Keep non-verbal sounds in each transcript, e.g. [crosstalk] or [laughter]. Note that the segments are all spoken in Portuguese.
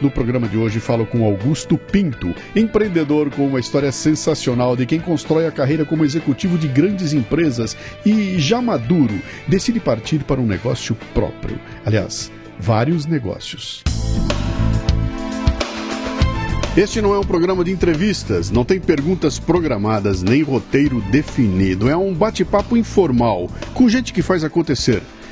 No programa de hoje falo com Augusto Pinto, empreendedor com uma história sensacional de quem constrói a carreira como executivo de grandes empresas e, já maduro, decide partir para um negócio próprio. Aliás, vários negócios. Este não é um programa de entrevistas, não tem perguntas programadas nem roteiro definido. É um bate-papo informal com gente que faz acontecer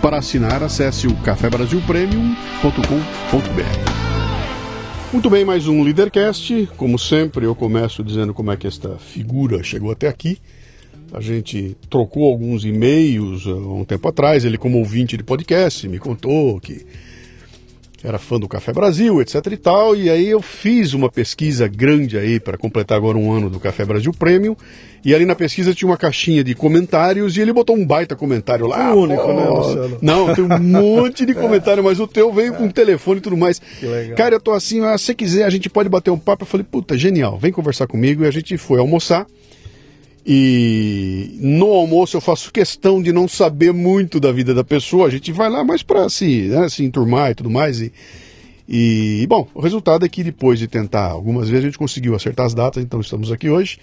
Para assinar, acesse o cafebrasilpremium.com.br. Muito bem, mais um Leadercast. Como sempre, eu começo dizendo como é que esta figura chegou até aqui. A gente trocou alguns e-mails há um tempo atrás. Ele, como ouvinte de podcast, me contou que era fã do Café Brasil, etc e tal. E aí eu fiz uma pesquisa grande aí para completar agora um ano do Café Brasil Premium. E ali na pesquisa tinha uma caixinha de comentários e ele botou um baita comentário lá. O único, né, Luciano? Não, tem um monte de comentário, mas o teu veio com telefone e tudo mais. Que legal. Cara, eu tô assim, ah, se quiser, a gente pode bater um papo. Eu falei, puta, genial, vem conversar comigo. E a gente foi almoçar. E no almoço eu faço questão de não saber muito da vida da pessoa. A gente vai lá mais para se, né, se enturmar e tudo mais. E, e, bom, o resultado é que depois de tentar algumas vezes a gente conseguiu acertar as datas, então estamos aqui hoje.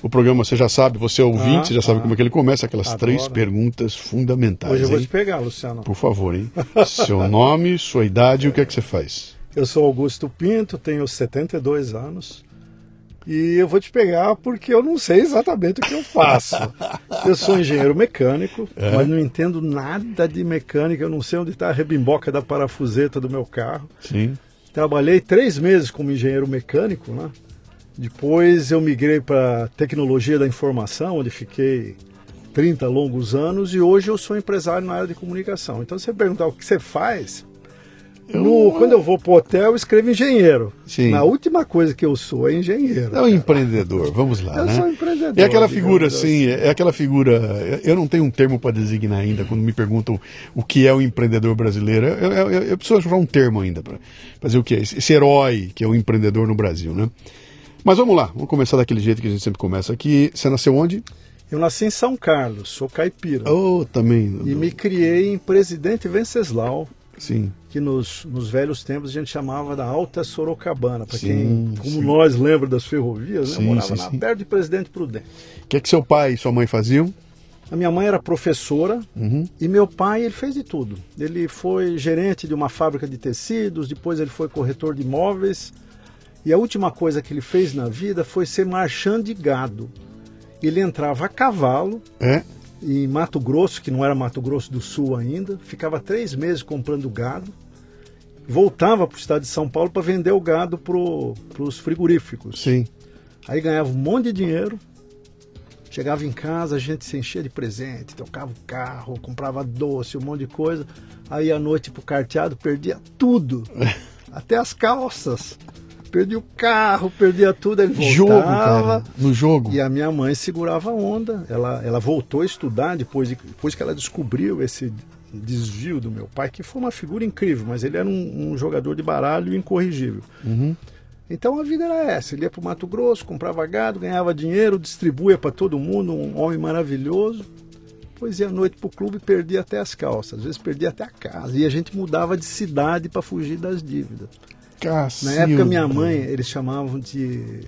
O programa você já sabe, você é ouvinte, Ah, você já sabe ah. como é que ele começa, aquelas Adoro. três perguntas fundamentais. Hoje eu vou hein? te pegar, Luciano. Por favor, hein? [laughs] Seu nome, sua idade e o que é que você faz? Eu sou Augusto Pinto, tenho 72 anos. E eu vou te pegar porque eu não sei exatamente o que eu faço. [laughs] Eu sou engenheiro mecânico, É? mas não entendo nada de mecânica. Eu não sei onde está a rebimboca da parafuseta do meu carro. Sim. Trabalhei três meses como engenheiro mecânico, né? Depois eu migrei para tecnologia da informação, onde fiquei 30 longos anos e hoje eu sou empresário na área de comunicação. Então, se você perguntar o que você faz, no- quando eu vou para o hotel, eu escrevo engenheiro. Sim. Na última coisa que eu sou é engenheiro. É um empreendedor, vamos lá, Eu né? sou empreendedor. É aquela figura assim, é aquela figura. Eu não tenho um termo para designar ainda quando me perguntam o que é o empreendedor brasileiro. Eu, eu, eu- eu preciso achar um termo ainda para fazer o que é esse, esse herói que é o empreendedor no Brasil, né? Mas vamos lá, vamos começar daquele jeito que a gente sempre começa aqui. Você nasceu onde? Eu nasci em São Carlos, sou caipira. Oh, também. E me criei em Presidente Venceslau, Sim. Que nos, nos velhos tempos a gente chamava da Alta Sorocabana, para quem, como sim. nós lembra das ferrovias, né? Sim, morava sim, na, perto de Presidente Prudente. O que é que seu pai e sua mãe faziam? A minha mãe era professora Uhum. e meu pai ele fez de tudo. Ele foi gerente de uma fábrica de tecidos, depois ele foi corretor de imóveis e a última coisa que ele fez na vida foi ser marchand de gado. Ele entrava a cavalo É? Em Mato Grosso, que não era Mato Grosso do Sul ainda, ficava três meses comprando gado, voltava para o estado de São Paulo para vender o gado para os frigoríficos. Sim. Aí ganhava um monte de dinheiro, chegava em casa, a gente se enchia de presente, trocava o carro, comprava doce, um monte de coisa. Aí à noite pro carteado perdia tudo, [laughs] até as calças. Perdia o carro, perdia tudo, ele voltava. Jogo, cara. No jogo. E a minha mãe segurava a onda. Ela, ela voltou a estudar depois, de, depois que ela descobriu esse desvio do meu pai, que foi uma figura incrível, mas ele era um, um jogador de baralho incorrigível. Uhum. Então a vida era essa. Ele ia para o Mato Grosso, comprava gado, ganhava dinheiro, distribuía para todo mundo, um homem maravilhoso. Depois ia à noite para o clube e perdia até as calças, às vezes perdia até a casa. E a gente mudava de cidade para fugir das dívidas. Na época, minha mãe, eles chamavam de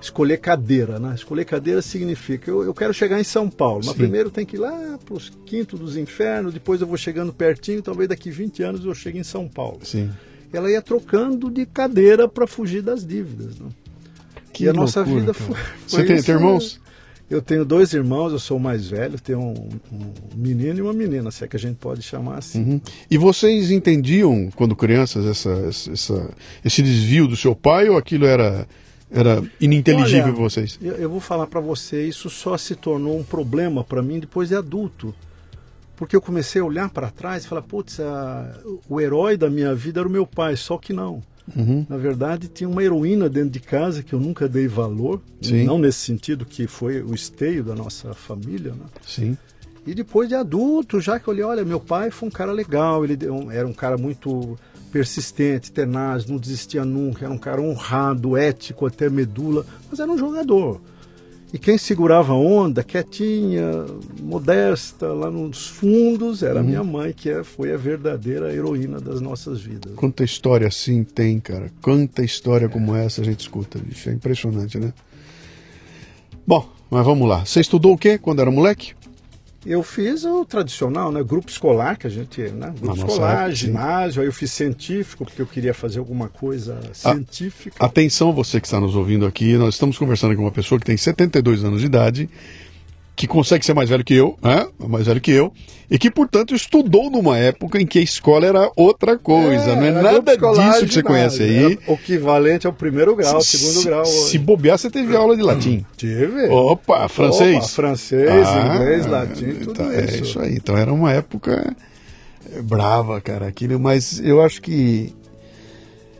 escolher cadeira, né? Escolher cadeira significa eu, eu quero chegar em São Paulo, mas Sim. primeiro tem que ir lá para os quintos dos infernos, depois eu vou chegando pertinho, talvez daqui 20 anos eu chegue em São Paulo. Sim. Ela ia trocando de cadeira para fugir das dívidas. Né? Que e a nossa loucura, vida cara. foi. Você foi tem, tem irmãos? Eu tenho dois irmãos, eu sou o mais velho, tenho um, um menino e uma menina, se é que a gente pode chamar assim. Uhum. E vocês entendiam, quando crianças, essa, essa, esse desvio do seu pai ou aquilo era, era ininteligível para vocês? Eu, eu vou falar para você, isso só se tornou um problema para mim depois de adulto. Porque eu comecei a olhar para trás e falar, putz, a- o herói da minha vida era o meu pai, só que não. Uhum. Na verdade, tinha uma heroína dentro de casa que eu nunca dei valor, Sim. não nesse sentido que foi o esteio da nossa família, né? Sim. E depois de adulto, já que eu olhei, olha, meu pai foi um cara legal, ele era um cara muito persistente, tenaz, não desistia nunca, era um cara honrado, ético até medula, mas era um jogador. E quem segurava a onda, quietinha, modesta, lá nos fundos, era a minha mãe, que é- foi a verdadeira heroína das nossas vidas. Quanta história assim tem, cara. Quanta história como essa a gente escuta, bicho. É impressionante, né? Bom, mas vamos lá. Você estudou o quê quando era moleque? Eu fiz o tradicional, né? Grupo escolar, que a gente, né? Grupo escolar, época, sim. ginásio, aí eu fiz científico, porque eu queria fazer alguma coisa científica. Atenção, você que está nos ouvindo aqui. Nós estamos conversando com uma pessoa que tem 72 anos de idade, que consegue ser mais velho que eu, né? Mais velho que eu, e que, portanto, estudou numa época em que a escola era outra coisa. não é nada disso que você conhece aí. era O equivalente ao primeiro grau, segundo se, grau. Se hoje. bobear, você teve aula de latim. Tive. Opa, francês. Opa, francês, Ah, inglês, latim, tudo então, É isso. isso aí. Então era uma época é, brava, cara. Aquilo, mas eu acho que.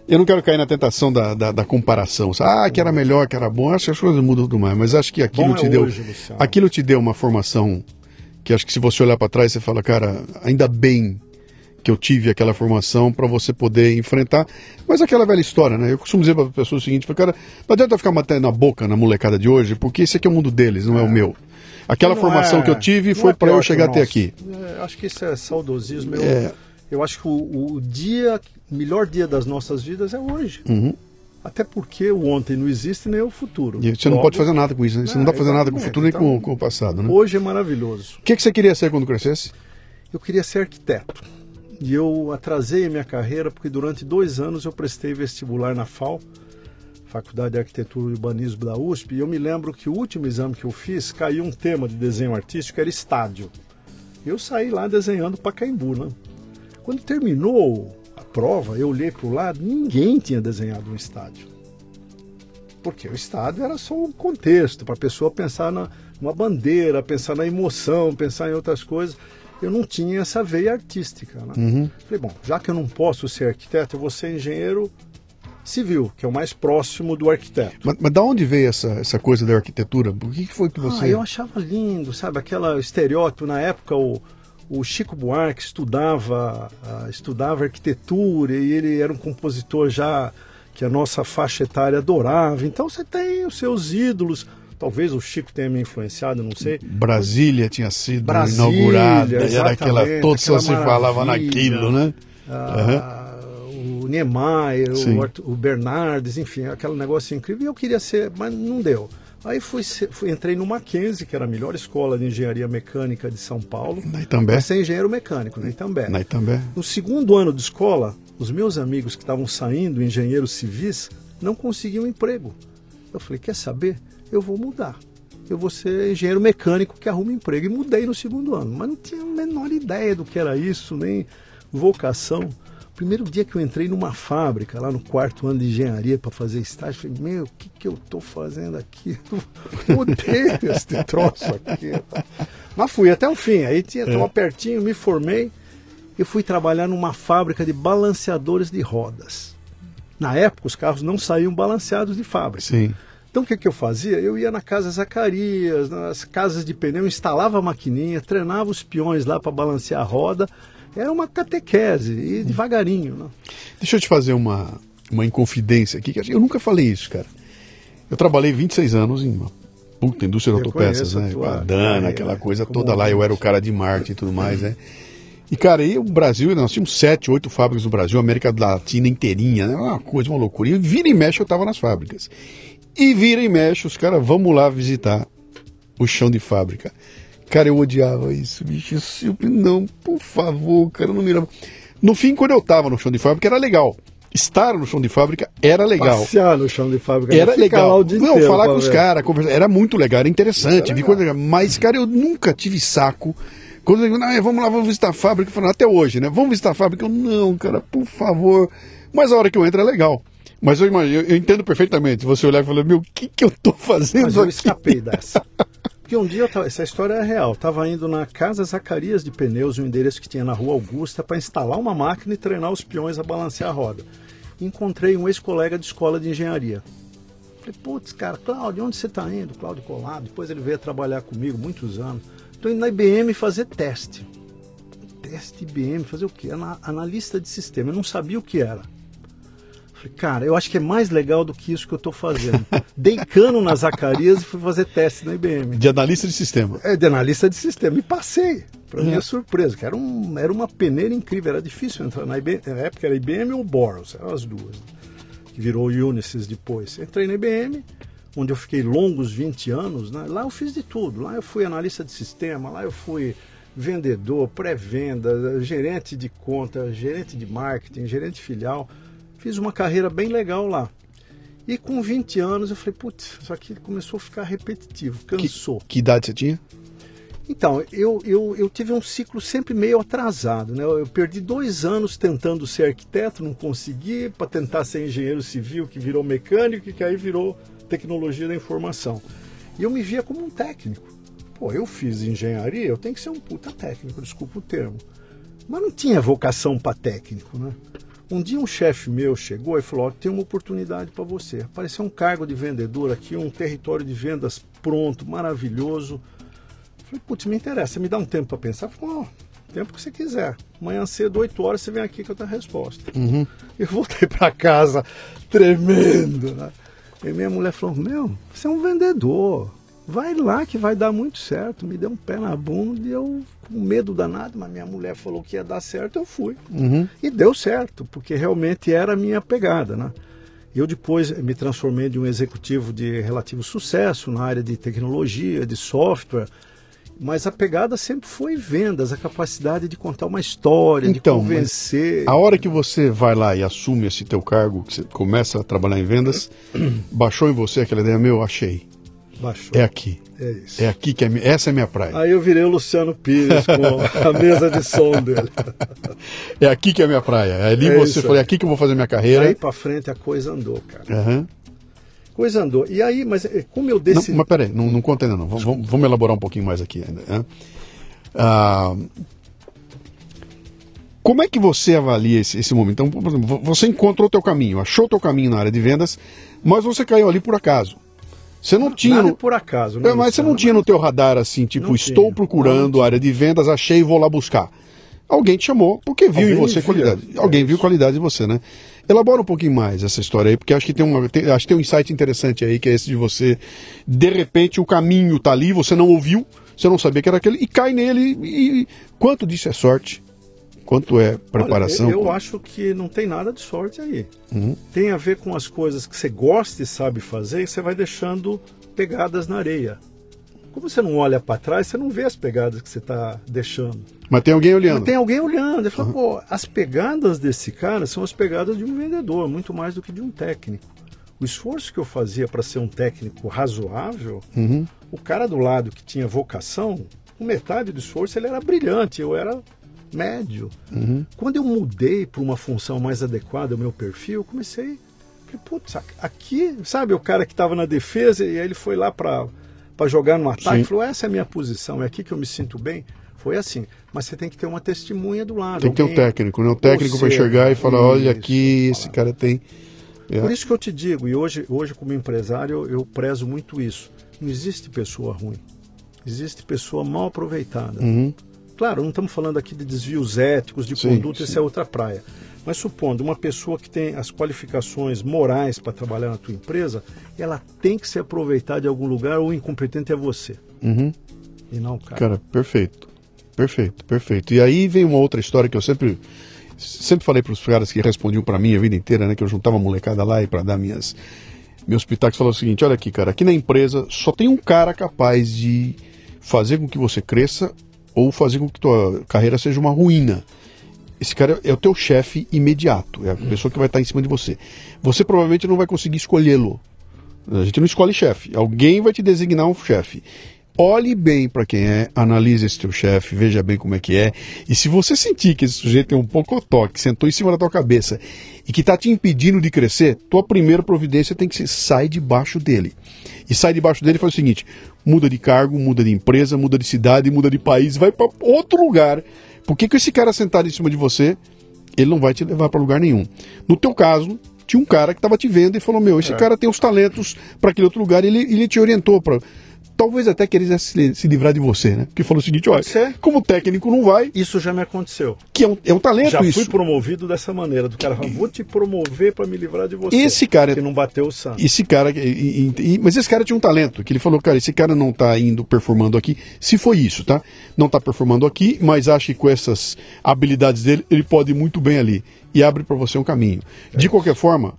Eu não quero cair na tentação da, da, da comparação. Ah, que era melhor, que era bom. Acho que as coisas mudam tudo mais. Mas acho que aquilo é te deu. hoje, aquilo te deu uma formação que acho que se você olhar para trás, você fala, cara, ainda bem que eu tive aquela formação para você poder enfrentar. Mas aquela velha história, né? Eu costumo dizer para as pessoas o seguinte: falo, cara, não adianta ficar matando na boca na molecada de hoje, porque esse aqui é o mundo deles, não é, o meu. Aquela formação é- que eu tive foi é para eu chegar até aqui. É, acho que isso é saudosismo. Eu, É. eu acho que o, o dia, melhor dia das nossas vidas é hoje. Uhum. Até porque o ontem não existe nem o futuro. E você não Logo, pode fazer nada com isso, né? Você não É, dá pra fazer nada com o exatamente. futuro nem com, Então, com o passado, né? Hoje é maravilhoso. O que, que você queria ser quando crescesse? Eu queria ser arquiteto. E eu atrasei a minha carreira porque durante dois anos eu prestei vestibular na FAO, Faculdade de Arquitetura e Urbanismo da USP, e eu me lembro que o último exame que eu fiz caiu um tema de desenho artístico, era estádio. Eu saí lá desenhando Pacaembu, né? Quando terminou a prova, eu olhei para o lado, ninguém tinha desenhado um estádio. Porque o estádio era só um contexto para a pessoa pensar na, numa bandeira, pensar na emoção, pensar em outras coisas. Eu não tinha essa veia artística. Né? Uhum. Falei, bom, já que eu não posso ser arquiteto, eu vou ser engenheiro civil, que é o mais próximo do arquiteto. Mas, mas da onde veio essa, essa coisa da arquitetura? Por que, que foi que você. Ah, eu achava lindo, sabe? Aquela estereótipo, na época o, o Chico Buarque estudava, estudava arquitetura e ele era um compositor já que a nossa faixa etária adorava. Então você tem os seus ídolos. Talvez o Chico tenha me influenciado, não sei. Brasília tinha sido Brasília, inaugurada, era aquela. Todo só se falava naquilo, né? Ah, o Niemeyer, o, o Bernardes, enfim, aquele negócio incrível. E eu queria ser, mas não deu. Aí fui, fui- entrei no Mackenzie, que era a melhor escola de engenharia mecânica de São Paulo, Na Itambé. para ser engenheiro mecânico, né, Itambé. Na Itambé. No segundo ano de escola, os meus amigos que estavam saindo, engenheiros civis, não conseguiam emprego. Eu falei, quer saber? Eu vou mudar. Eu vou ser engenheiro mecânico que arruma emprego. E mudei no segundo ano, mas não tinha a menor ideia do que era isso, nem vocação. Primeiro dia que eu entrei numa fábrica, lá no quarto ano de engenharia para fazer estágio, falei, meu, o que, que eu estou fazendo aqui? [laughs] Eu odeio esse troço aqui. Mas fui até o fim, aí tinha, estava pertinho, me formei eu fui trabalhar numa fábrica de balanceadores de rodas. Na época, os carros não saíam balanceados de fábrica. Sim. Então, o que, que eu fazia? Eu ia na Casa Zacarias, nas casas de pneu, instalava a maquininha, treinava os peões lá para balancear a roda. Era uma catequese, e devagarinho. Né? Deixa eu te fazer uma, uma inconfidência aqui, que eu nunca falei isso, cara. Eu trabalhei 26 anos em uma puta indústria de autopeças, né? tua A Dana, aquela coisa toda lá, eu era o cara de marketing e tudo mais, né? E, cara, aí o Brasil, nós tínhamos sete, oito fábricas no Brasil, América Latina inteirinha, né? Uma coisa, uma loucura. E vira e mexe eu tava nas fábricas. E vira e mexe, os caras, vamos lá visitar o chão de fábrica. Cara, eu odiava isso, bicho. Eu sempre, não, por favor, cara, eu não mirava. No fim, quando eu tava no chão de fábrica, era legal. estar no chão de fábrica era legal. Passear no chão de fábrica. Era legal. Não, falar com os ver. caras, conversar. Era muito legal, era interessante. Era vi coisa. Mas, cara, eu nunca tive saco. Quando eu digo, vamos lá, vamos visitar a fábrica, falando, até hoje, né? Vamos visitar a fábrica. Eu, não, cara, por favor. Mas a hora que eu entro é legal. Mas eu imagino, eu, eu entendo perfeitamente. Você olhar e falar, meu, o que, que eu tô fazendo Mas eu aqui? escapei dessa. [laughs] Porque um dia, tava- essa história é real, estava indo na Casa Zacarias de Pneus, um endereço que tinha na Rua Augusta, para instalar uma máquina e treinar os peões a balancear a roda. Encontrei um ex-colega de escola de engenharia. Falei, putz, cara, Cláudio, onde você está indo? Cláudio Colado. Depois ele veio trabalhar comigo muitos anos. Estou indo na IBM fazer teste. Teste IBM, fazer o quê? Ana- Analista de sistema. Eu não sabia o que era. Falei, cara, eu acho que é mais legal do que isso que eu estou fazendo. Dei cano nas Zacarias e fui fazer teste na IBM. De analista de sistema. É, de analista de sistema. E passei, para minha É. surpresa, que era, um, era uma peneira incrível, era difícil entrar na IBM. Na época era IBM ou Boros, eram as duas. Que virou Unisys depois. Entrei na IBM, onde eu fiquei longos 20 anos. Né? Lá eu fiz de tudo. Lá eu fui analista de sistema, lá eu fui vendedor, pré-venda, gerente de conta, gerente de marketing, gerente de filial. Fiz uma carreira bem legal lá. E com 20 anos eu falei, putz, isso aqui começou a ficar repetitivo, cansou. Que idade você tinha? Então, eu, eu, eu tive um ciclo sempre meio atrasado. Né? Eu perdi dois anos tentando ser arquiteto, não consegui, para tentar ser engenheiro civil, que virou mecânico, e que aí virou tecnologia da informação. E eu me via como um técnico. Pô, eu fiz engenharia, eu tenho que ser um puta técnico, desculpa o termo. Mas não tinha vocação para técnico, né? Um dia um chefe meu chegou e falou: ó, tem uma oportunidade para você. Apareceu um cargo de vendedor aqui, um território de vendas pronto, maravilhoso. Falei, putz, me interessa, me dá um tempo para pensar. Falei, ó, tempo que você quiser. Amanhã cedo, 8 horas, você vem aqui que eu tenho a resposta. Uhum. Eu voltei para casa tremendo, né? E minha mulher falou, meu, você é um vendedor. Vai lá que vai dar muito certo. Me deu um pé na bunda e eu, com medo danado, mas minha mulher falou que ia dar certo, eu fui. Uhum. E deu certo, porque realmente era a minha pegada, né? Eu depois me transformei de um executivo de relativo sucesso na área de tecnologia, de software, mas a pegada sempre foi vendas, a capacidade de contar uma história, Então, de convencer. A hora que você vai lá e assume esse teu cargo, que você começa a trabalhar em vendas, [clears throat] baixou em você aquela ideia, meu, achei. Baixou. É aqui. É isso. É aqui que é, essa é minha praia. Aí eu virei o Luciano Pires com a mesa de som dele. É aqui que é a minha praia. Ali É você falou, é aí. aqui que eu vou fazer minha carreira. pra frente a coisa andou, cara. Aham. Coisa andou. E aí, mas eh, como eu Não, decidi. mas peraí, não, não conta ainda não. Vamos, vamos- elaborar um pouquinho mais aqui ainda. né? Ah, como é que você avalia esse, esse momento? Então, por exemplo, vo- você encontrou o teu caminho, achou o teu caminho na área de vendas, mas você caiu ali por acaso. Você não tinha. Nada no- por acaso, né, É, mas você não tinha no teu radar assim, tipo, Não estou tinha. procurando Não área de vendas, achei e vou lá buscar. Alguém te chamou porque viu Alguém em você via. qualidade. É Alguém viu isso. qualidade em você, né? Elabora um pouquinho mais essa história aí, porque acho que tem uma, tem- acho que tem um insight interessante aí, que é esse de você, de repente o caminho tá ali, você não ouviu, você não sabia que era aquele, e cai nele, e, e quanto disso é sorte? Quanto é preparação? Olha, eu, eu acho que não tem nada de sorte aí. Uhum. Tem a ver com as coisas que você gosta e sabe fazer e você vai deixando pegadas na areia. Como você não olha para trás, você não vê as pegadas que você está deixando. Mas tem alguém olhando. Mas tem alguém olhando. Ele fala, pô, as pegadas desse cara são as pegadas de um vendedor, muito mais do que de um técnico. O esforço que eu fazia para ser um técnico razoável, Uhum. o cara do lado que tinha vocação, com metade do esforço ele era brilhante, eu era médio. Uhum. Quando eu mudei para uma função mais adequada ao meu perfil, eu comecei. Falei, putz, aqui, sabe, o cara que estava na defesa e aí ele foi lá para jogar no ataque, Sim. falou: essa é a minha posição, é aqui que eu me sinto bem. Foi assim. Mas você tem que ter uma testemunha do lado. Tem que ter um técnico, né? Um técnico Você, enxergar e falar, olha aqui, esse cara tem. É. Por isso que eu te digo, e hoje, hoje como empresário, eu, eu prezo muito isso. Não existe pessoa ruim. Existe pessoa mal aproveitada. Uhum. Claro, não estamos falando aqui de desvios éticos, de Sim, conduta, essa é outra praia. Mas supondo uma pessoa que tem as qualificações morais para trabalhar na tua empresa, ela tem que ser aproveitada de algum lugar ou o incompetente é você. Uhum. E não o cara. Cara, perfeito. Perfeito, perfeito. E aí vem uma outra história que eu sempre sempre falei para os caras que respondiam para mim a vida inteira, né, que eu juntava a molecada lá e para dar minhas meus pitacos falou o seguinte, olha aqui, cara, aqui na empresa só tem um cara capaz de fazer com que você cresça ou fazer com que tua carreira seja uma ruína. esse cara é o teu chefe imediato, é a pessoa que vai estar em cima de você. Você provavelmente não vai conseguir escolhê-lo. A gente não escolhe chefe. Alguém vai te designar um chefe. Olhe bem para quem é, analise esse teu chefe, veja bem como é que é. E se você sentir que esse sujeito tem um pouco toque, sentou em cima da tua cabeça e que está te impedindo de crescer, tua primeira providência tem que ser sai debaixo dele. E sai debaixo dele e faz o seguinte: muda de cargo, muda de empresa, muda de cidade, muda de país, vai para outro lugar. Por que, que esse cara sentado em cima de você, ele não vai te levar para lugar nenhum? No teu caso, tinha um cara que estava te vendo e falou: Meu, esse é. cara tem os talentos para aquele outro lugar, e ele, ele te orientou para talvez até quisesse se, se livrar de você, né? Porque falou o seguinte, olha, como técnico não vai. Isso já me aconteceu. Que é um, é um talento já isso. Já fui promovido dessa maneira, do cara vou te promover para me livrar de você. Esse cara... Que não bateu o santo. Esse cara... E, e, mas esse cara tinha um talento, que ele falou, cara, esse cara não tá indo performando aqui, se foi isso, tá? Não tá performando aqui, mas acha que com essas habilidades dele, ele pode ir muito bem ali. E abre para você um caminho. É. De qualquer forma,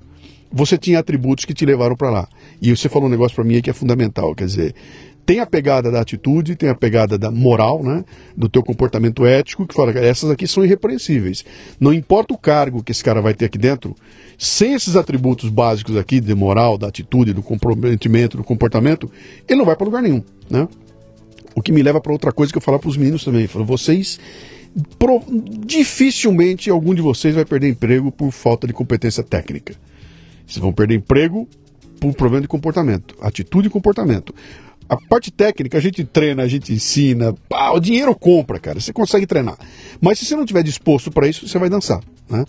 você tinha atributos que te levaram para lá. E você falou um negócio para mim aí que é fundamental, quer dizer, tem a pegada da atitude, tem a pegada da moral, né? Do teu comportamento ético, que fala, essas aqui são irrepreensíveis. Não importa o cargo que esse cara vai ter aqui dentro, sem esses atributos básicos aqui, de moral, da atitude, do comprometimento, do comportamento, ele não vai para lugar nenhum, né? O que me leva para outra coisa que eu falar para os meninos também. Falo, vocês pro, dificilmente algum de vocês vai perder emprego por falta de competência técnica. Vocês vão perder emprego por problema de comportamento, atitude e comportamento. A parte técnica a gente treina, a gente ensina. O dinheiro compra, cara. Você consegue treinar. Mas se você não estiver disposto para isso, você vai dançar. Né?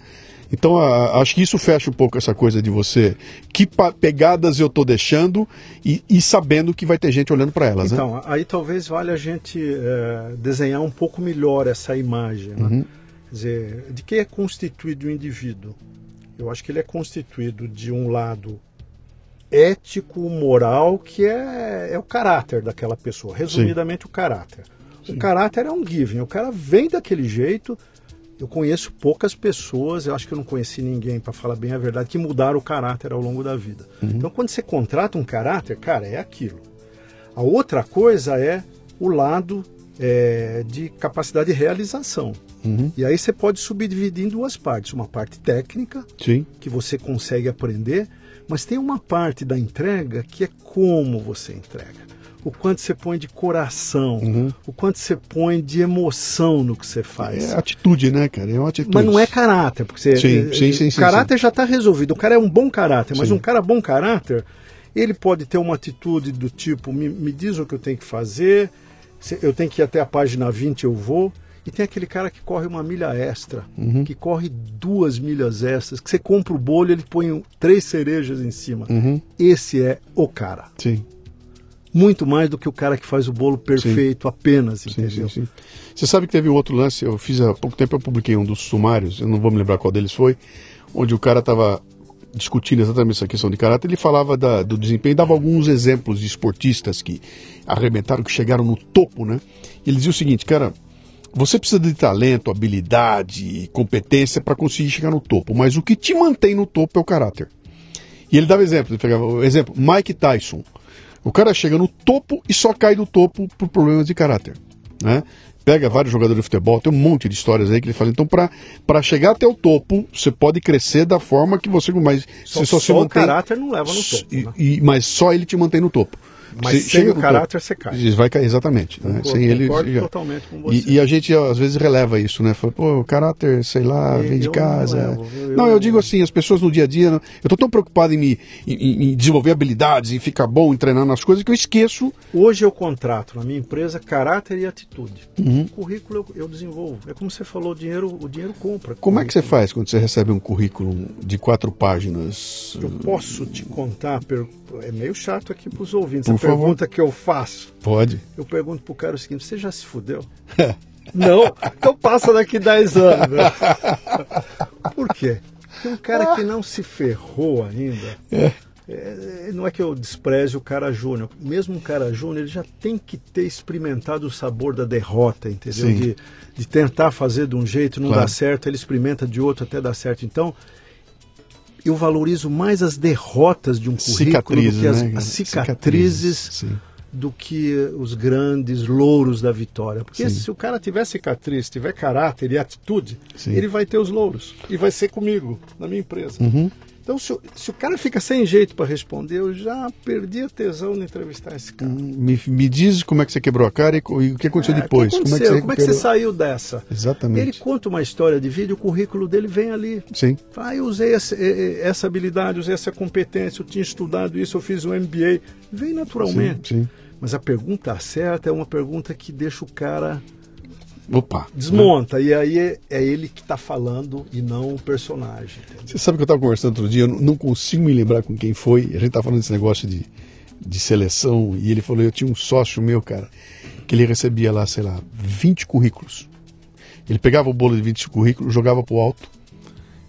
Então a, acho que isso fecha um pouco essa coisa de você. Que pegadas eu estou deixando e, e, sabendo que vai ter gente olhando para elas. Né? Então, né? aí talvez valha a gente é, desenhar um pouco melhor essa imagem. Né? Uhum. Quer dizer, de que é constituído o indivíduo? Eu acho que ele é constituído de um lado ético, moral, que é, é o caráter daquela pessoa. Resumidamente, Sim. o caráter. Sim. O caráter é um given. O cara vem daquele jeito. Eu conheço poucas pessoas, eu acho que eu não conheci ninguém, para falar bem a verdade, que mudaram o caráter ao longo da vida. Uhum. Então, quando você contrata um caráter, cara, é aquilo. A outra coisa é o lado é, de capacidade de realização. Uhum. E aí você pode subdividir em duas partes. Uma parte técnica, Sim. que você consegue aprender, mas tem uma parte da entrega que é como você entrega. O quanto você põe de coração, uhum. o quanto você põe de emoção no que você faz. É atitude, né, cara? É uma atitude. Mas não é caráter, porque você, sim, sim, sim, sim caráter sim. já está resolvido. O cara é um bom caráter, mas um cara bom caráter, ele pode ter uma atitude do tipo: me, me diz o que eu tenho que fazer, eu tenho que ir até a página 20, eu vou. E tem aquele cara que corre uma milha extra, uhum. que corre duas milhas extras, que você compra o bolho ele põe três cerejas em cima. Uhum. Esse é o cara. Sim. Muito mais do que o cara que faz o bolo perfeito sim. apenas, entendeu? Sim, sim, Você sabe que teve um outro lance, eu fiz há pouco tempo, eu publiquei um dos sumários, eu não vou me lembrar qual deles foi, onde o cara estava discutindo exatamente essa questão de caráter, ele falava da, do desempenho, dava alguns exemplos de esportistas que arrebentaram, que chegaram no topo, né? Ele dizia o seguinte, cara, você precisa de talento, habilidade, competência para conseguir chegar no topo, mas o que te mantém no topo é o caráter. E ele dava exemplo, ele pegava exemplo, Mike Tyson. O cara chega no topo e só cai do topo por problemas de caráter, né? Pega vários jogadores de futebol, tem um monte de histórias aí que ele fala. Então, para chegar até o topo, você pode crescer da forma que você. Mas só, você só, só se mantém. O caráter não leva no topo. E, né? e, mas só ele te mantém no topo. Mas sem chega o caráter você cai. Vai cair, exatamente. Né? Sem ele, já... totalmente com você. E, e, a gente às vezes releva isso, né? Fala, pô, o caráter, sei lá, vem de casa. Não, levo, eu, não, eu digo assim, as pessoas no dia a dia, eu estou tão preocupado em, me, em, em, desenvolver habilidades, em ficar bom, em treinar nas coisas, que eu esqueço. Hoje eu contrato na minha empresa caráter e atitude. Uhum. O currículo eu, eu, desenvolvo. É como você falou, o dinheiro, o dinheiro compra. Como é que você faz quando você recebe um currículo de quatro páginas? Eu posso te contar, é meio chato aqui para os ouvintes. Por favor. Pergunta que eu faço. Pode. Eu pergunto pro cara o seguinte: você já se fudeu? [laughs] não, então passa daqui 10 anos. [laughs] Por quê? Porque um cara que não se ferrou ainda. É. É, não é que eu despreze o cara júnior, mesmo um cara júnior, ele já tem que ter experimentado o sabor da derrota, entendeu? De, de, tentar fazer de um jeito, não claro. dá certo, ele experimenta de outro até dar certo. Então, eu valorizo mais as derrotas de um currículo do que as, né? as cicatrizes, cicatrizes do que os grandes louros da vitória. Porque Sim. se o cara tiver cicatriz, tiver caráter e atitude, Sim. ele vai ter os louros. E vai ser comigo, na minha empresa. Uhum. Então, se, o- se o cara fica sem jeito para responder, eu já perdi a tesão de entrevistar esse cara. Me, me diz como é que você quebrou a cara e, e o que aconteceu É, depois. Que como é que aconteceu? você Como é que você saiu dessa? Exatamente. Ele conta uma história de vida, o currículo dele vem ali. Sim. Ah, eu usei essa, essa habilidade, usei essa competência, eu tinha estudado isso, eu fiz um MBA. Vem naturalmente. Sim, sim. Mas a pergunta certa é uma pergunta que deixa o cara Opa. desmonta. E aí é, é ele que está falando e não o personagem. entendeu? Você sabe que eu estava conversando outro dia, eu não- não consigo me lembrar com quem foi. A gente estava falando desse negócio de, de seleção e ele falou: eu tinha um sócio meu, cara, que ele recebia lá, sei lá, 20 currículos. Ele pegava o bolo de 20 currículos, jogava pro alto.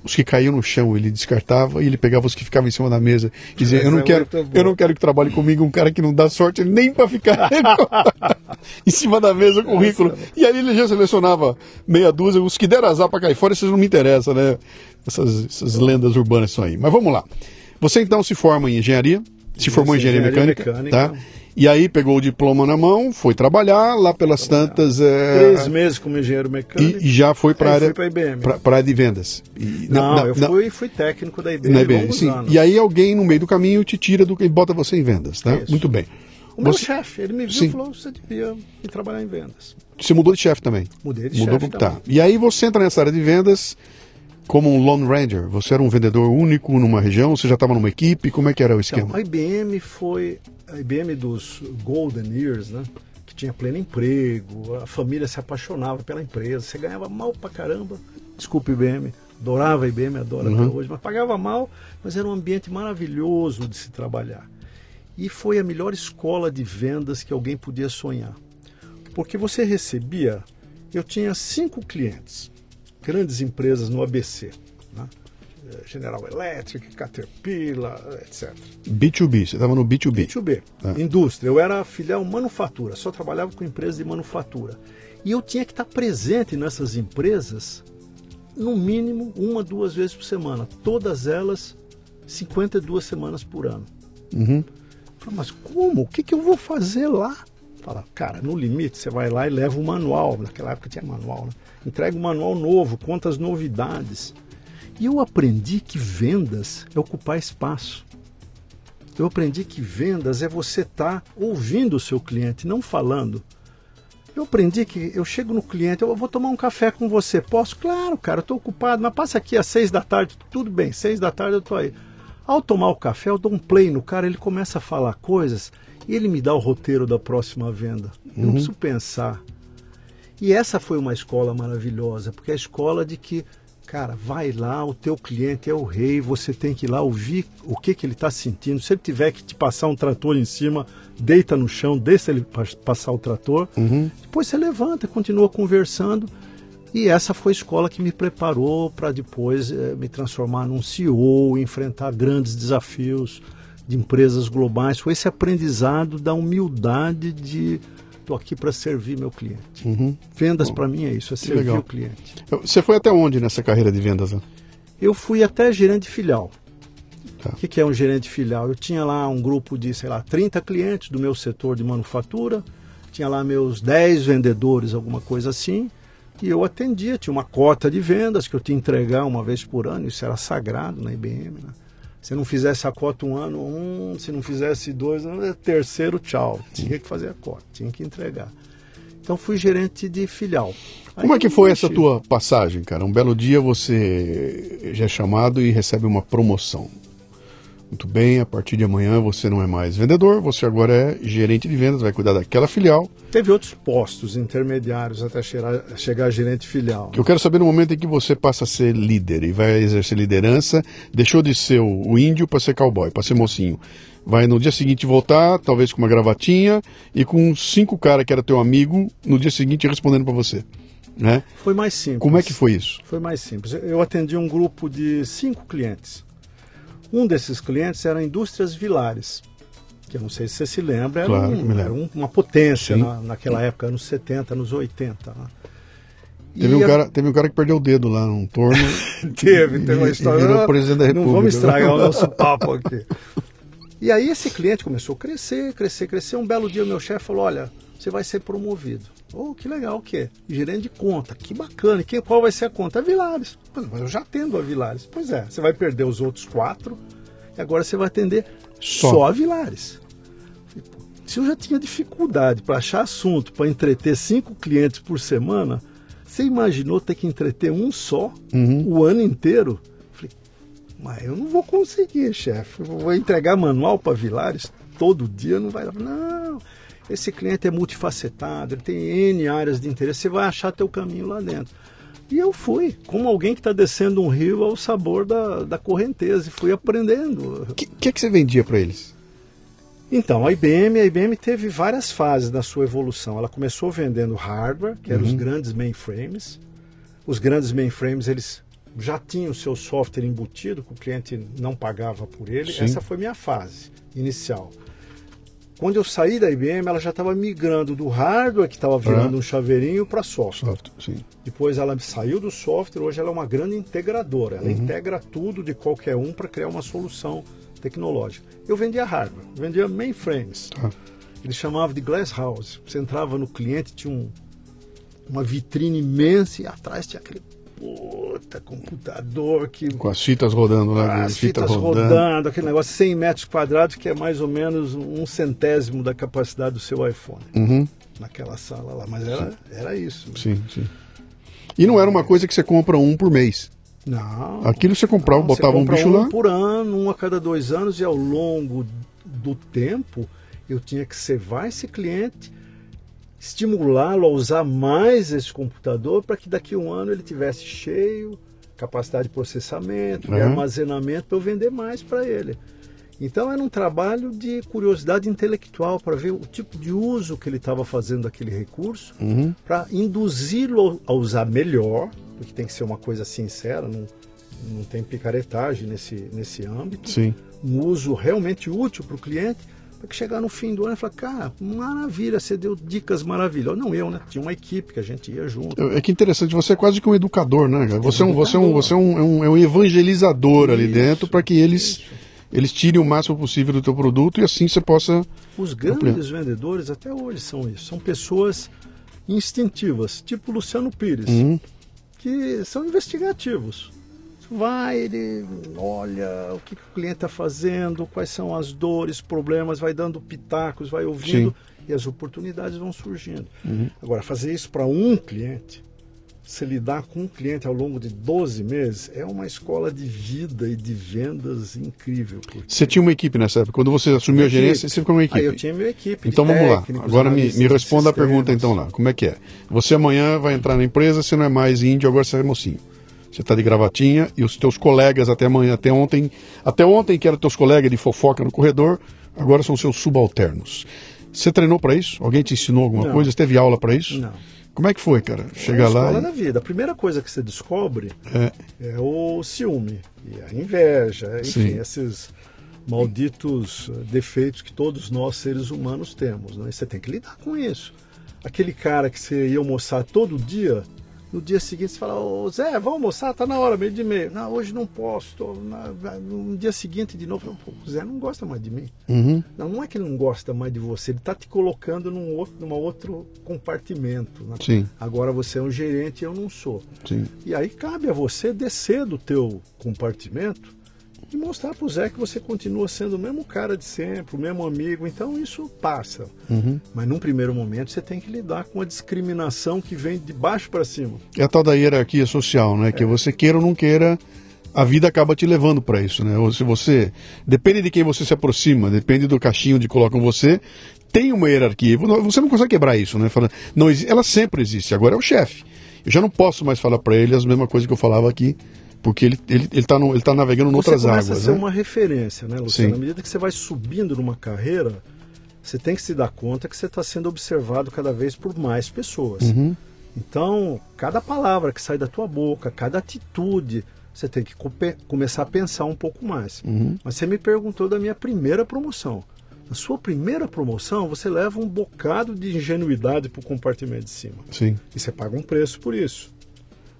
Os que caíam no chão ele descartava e ele pegava os que ficavam em cima da mesa e dizia: eu não é quero, eu não quero que trabalhe comigo um cara que não dá sorte nem para ficar [laughs] em cima da mesa o currículo. E aí ele já selecionava meia dúzia, os que deram azar para cair fora, esses não me interessam, né? Essas, essas lendas urbanas são aí. Mas vamos lá. Você então se forma em engenharia, se formou em engenharia, engenharia mecânica, mecânica. tá? E aí pegou o diploma na mão, foi trabalhar lá pelas tantas. é, Três meses como engenheiro mecânico. e, e já foi para área fui pra IBM. área de vendas. E Não, na- eu na- fui, fui técnico da IBM, na IBM, sim. anos. E aí alguém no meio do caminho te tira do e bota você em vendas, tá? Isso. Muito bem. O meu Você, chefe, ele me viu Sim. e falou, você devia ir trabalhar em vendas. você mudou de chefe também. Mudei de Mudou chefe pro- tá. também. E aí você entra nessa área de vendas como um Lone Ranger. Você era um vendedor único numa região, você já estava numa equipe, como é que era o Então, esquema? a IBM foi a IBM dos Golden Years, né? Que tinha pleno emprego, a família se apaixonava pela empresa, você ganhava mal pra caramba. Desculpa, IBM, adorava a IBM, adora Uhum. até hoje, mas pagava mal, mas era um ambiente maravilhoso de se trabalhar. E foi a melhor escola de vendas que alguém podia sonhar. Porque você recebia, eu tinha cinco clientes, grandes empresas no ABC, né? Eh, General Electric, Caterpillar, etc. B2B, você estava no B2B. B2B, É. indústria. Eu era filial manufatura, só trabalhava com empresas de manufatura. E eu tinha que estar presente nessas empresas, no mínimo uma, duas vezes por semana. Todas elas, 52 semanas por ano. Uhum. Falei, mas como? O que, que eu vou fazer lá? Fala, cara, no limite, você vai lá e leva o manual. Naquela época tinha manual, né? Entrega um manual novo, conta as novidades. E eu aprendi que vendas é ocupar espaço. Eu aprendi que vendas é você estar ouvindo o seu cliente, não falando. Eu aprendi que eu chego no cliente, eu vou tomar um café com você. Posso? Claro, cara, eu estou ocupado, mas passa aqui às seis da tarde, tudo bem, seis da tarde eu estou aí. Ao tomar o café, eu dou um play no cara, ele começa a falar coisas e ele me dá o roteiro da próxima venda. Eu não preciso pensar. E essa foi uma escola maravilhosa, porque é a escola de que, cara, vai lá, o teu cliente é o rei, você tem que ir lá ouvir o que, que ele está sentindo. Se ele tiver que te passar um trator em cima, deita no chão, deixa ele pa- passar o trator. Uhum. Depois você levanta, continua conversando. E essa foi a escola que me preparou para depois eh, me transformar num CEO, enfrentar grandes desafios de empresas globais. Foi esse aprendizado da humildade de estou aqui para servir meu cliente. Uhum. Vendas para mim é isso, é servir legal. o cliente. Você foi até onde nessa carreira de vendas? né? Eu fui até gerente de filial. Tá. O que, que é um gerente filial? Eu tinha lá um grupo de, sei lá, 30 clientes do meu setor de manufatura, tinha lá meus 10 vendedores, alguma coisa assim, e eu atendia, tinha uma cota de vendas que eu tinha que entregar uma vez por ano, isso era sagrado na IBM. Né? Se não fizesse a cota um ano, um, se não fizesse dois, um, terceiro, tchau. Tinha que fazer a cota, tinha que entregar. Então fui gerente de filial. Como Aí é que foi essa tua passagem, cara? Um belo dia você já é chamado e recebe uma promoção. Muito bem, a partir de amanhã você não é mais vendedor, você agora é gerente de vendas, vai cuidar daquela filial. Teve outros postos intermediários até chegar, chegar a gerente filial. Que eu quero saber no momento em que você passa a ser líder e vai exercer liderança, deixou de ser o, índio para ser cowboy, para ser mocinho. Vai no dia seguinte voltar, talvez com uma gravatinha e com cinco caras que era teu amigo no dia seguinte respondendo para você, né? Foi mais simples. Como é que foi isso? Foi mais simples. Eu atendi um grupo de cinco clientes. Um desses clientes era Indústrias Vilares, que eu não sei se você se lembra, era, Claro um, era um- uma potência na, naquela época, anos 70, anos 80. né? E Teve um, cara, teve um cara que perdeu o dedo lá num torno. [laughs] Teve, teve uma e história. virou presidente da Não vamos República. estragar o [laughs] nosso papo aqui. E aí esse cliente começou a crescer, crescer, crescer. Um belo dia o meu chefe falou, olha, você vai ser promovido. Oh, que legal, o quê? Gerente de conta, que bacana. E quem, qual vai ser a conta? A Vilares. Mas eu já atendo a Vilares. Pois é, você vai perder os outros quatro e agora você vai atender só, só a Vilares. Se eu já tinha dificuldade para achar assunto, para entreter cinco clientes por semana, você imaginou ter que entreter um só uhum. o ano inteiro? Falei, mas eu não vou conseguir, chefe. Vou entregar manual para Vilares todo dia, não vai dar. Não, esse cliente é multifacetado, ele tem N áreas de interesse, você vai achar teu caminho lá dentro. E eu fui, como alguém que está descendo um rio ao sabor da, da correnteza, e fui aprendendo. O que, que, que você vendia para eles? Então, a IBM, a IBM teve várias fases na sua evolução. Ela começou vendendo hardware, que eram uhum. os grandes mainframes. Os grandes mainframes, eles já tinham o seu software embutido, que o cliente não pagava por ele. Sim. Essa foi minha fase inicial. Quando eu saí da IBM, ela já estava migrando do hardware, que estava virando uhum. um chaveirinho, para software. software Depois ela saiu do software, hoje ela é uma grande integradora. Ela uhum. integra tudo de qualquer um para criar uma solução tecnológica. Eu vendia hardware, vendia mainframes. Ah. Eles chamavam de glass house. Você entrava no cliente, tinha um, uma vitrine imensa e atrás tinha aquele puta computador que com as fitas rodando né as fitas, fitas rodando. rodando. aquele negócio 100 metros quadrados que é mais ou menos um centésimo da capacidade do seu iPhone uhum. naquela sala lá mas era, era isso sim sim e não era uma coisa que você compra um por mês não. Aquilo você comprava, não, botava você um bicho um lá. por ano, um a cada dois anos, e ao longo do tempo eu tinha que cevar esse cliente, estimulá-lo a usar mais esse computador para que daqui a um ano ele tivesse cheio, capacidade de processamento, uhum. de armazenamento para eu vender mais para ele. Então era um trabalho de curiosidade intelectual para ver o tipo de uso que ele estava fazendo daquele recurso, uhum. para induzi-lo a usar melhor, porque tem que ser uma coisa sincera, não, não tem picaretagem nesse, nesse âmbito. Sim. Um uso realmente útil para o cliente, que chegar no fim do ano e falar, cara, maravilha, você deu dicas maravilhosas. Não eu, né? Tinha uma equipe que a gente ia junto. É, é que interessante, você é quase que um educador, né? Você é um, você é um, você é um, é um, é evangelizador isso, ali dentro para que eles. Isso eles tirem o máximo possível do teu produto e assim você possa. Os grandes ampliar. vendedores até hoje são isso. São pessoas instintivas, tipo Luciano Pires. Uhum que são investigativos. Vai, ele olha o que, que o cliente está fazendo, quais são as dores, problemas, vai dando pitacos, vai ouvindo Sim. e as oportunidades vão surgindo. Uhum. Agora, fazer isso para um cliente, se lidar com um cliente ao longo de 12 meses é uma escola de vida e de vendas incrível. Você tinha uma equipe nessa época? Quando você assumiu a gerência, você ficou uma equipe? Aí eu tinha minha equipe. Então vamos lá. Agora me, me responda a pergunta então lá. Como é que é? Você amanhã vai entrar na empresa, você não é mais índio, agora você é mocinho. Você está de gravatinha e os teus colegas até amanhã, até ontem, até ontem que eram teus colegas de fofoca no corredor, agora são seus subalternos. Você treinou para isso? Alguém te ensinou alguma não. coisa? Você teve aula para isso? Não. Como é que foi, cara? Chegar é lá. E... da vida. A primeira coisa que você descobre é, é o ciúme e a inveja, enfim, Sim. esses malditos defeitos que todos nós seres humanos temos. Né? E você tem que lidar com isso. Aquele cara que você ia almoçar todo dia, no dia seguinte você fala, ô Zé, vamos almoçar, tá na hora, meio de meio. Não, hoje não posso. Tô na... No dia seguinte, de novo, o Zé não gosta mais de mim. Uhum. Não, não é que ele não gosta mais de você, ele está te colocando num outro, numa outro compartimento. Né? Sim. Agora você é um gerente e eu não sou. Sim. E aí cabe a você descer do teu compartimento e mostrar para o Zé que você continua sendo o mesmo cara de sempre, o mesmo amigo. Então isso passa. Uhum. Mas num primeiro momento você tem que lidar com a discriminação que vem de baixo para cima. É a tal da hierarquia social, né? É. Que você queira ou não queira, a vida acaba te levando para isso, né? Ou se você depende de quem você se aproxima, depende do caixinho de colocam você, tem uma hierarquia. Você não consegue quebrar isso, né? Fala, não, ela sempre existe. Agora é o chefe. Eu já não posso mais falar para ele as mesmas coisas que eu falava aqui porque ele está ele, ele tá ele tá navegando em outras águas. Você começa a ser né? uma referência, né, Luciano? Sim. À medida que você vai subindo numa carreira, você tem que se dar conta que você está sendo observado cada vez por mais pessoas. Uhum. Então, cada palavra que sai da tua boca, cada atitude, você tem que começar a pensar um pouco mais. Uhum. Mas você me perguntou da minha primeira promoção. Na sua primeira promoção, você leva um bocado de ingenuidade para o compartimento de cima. Sim. E você paga um preço por isso.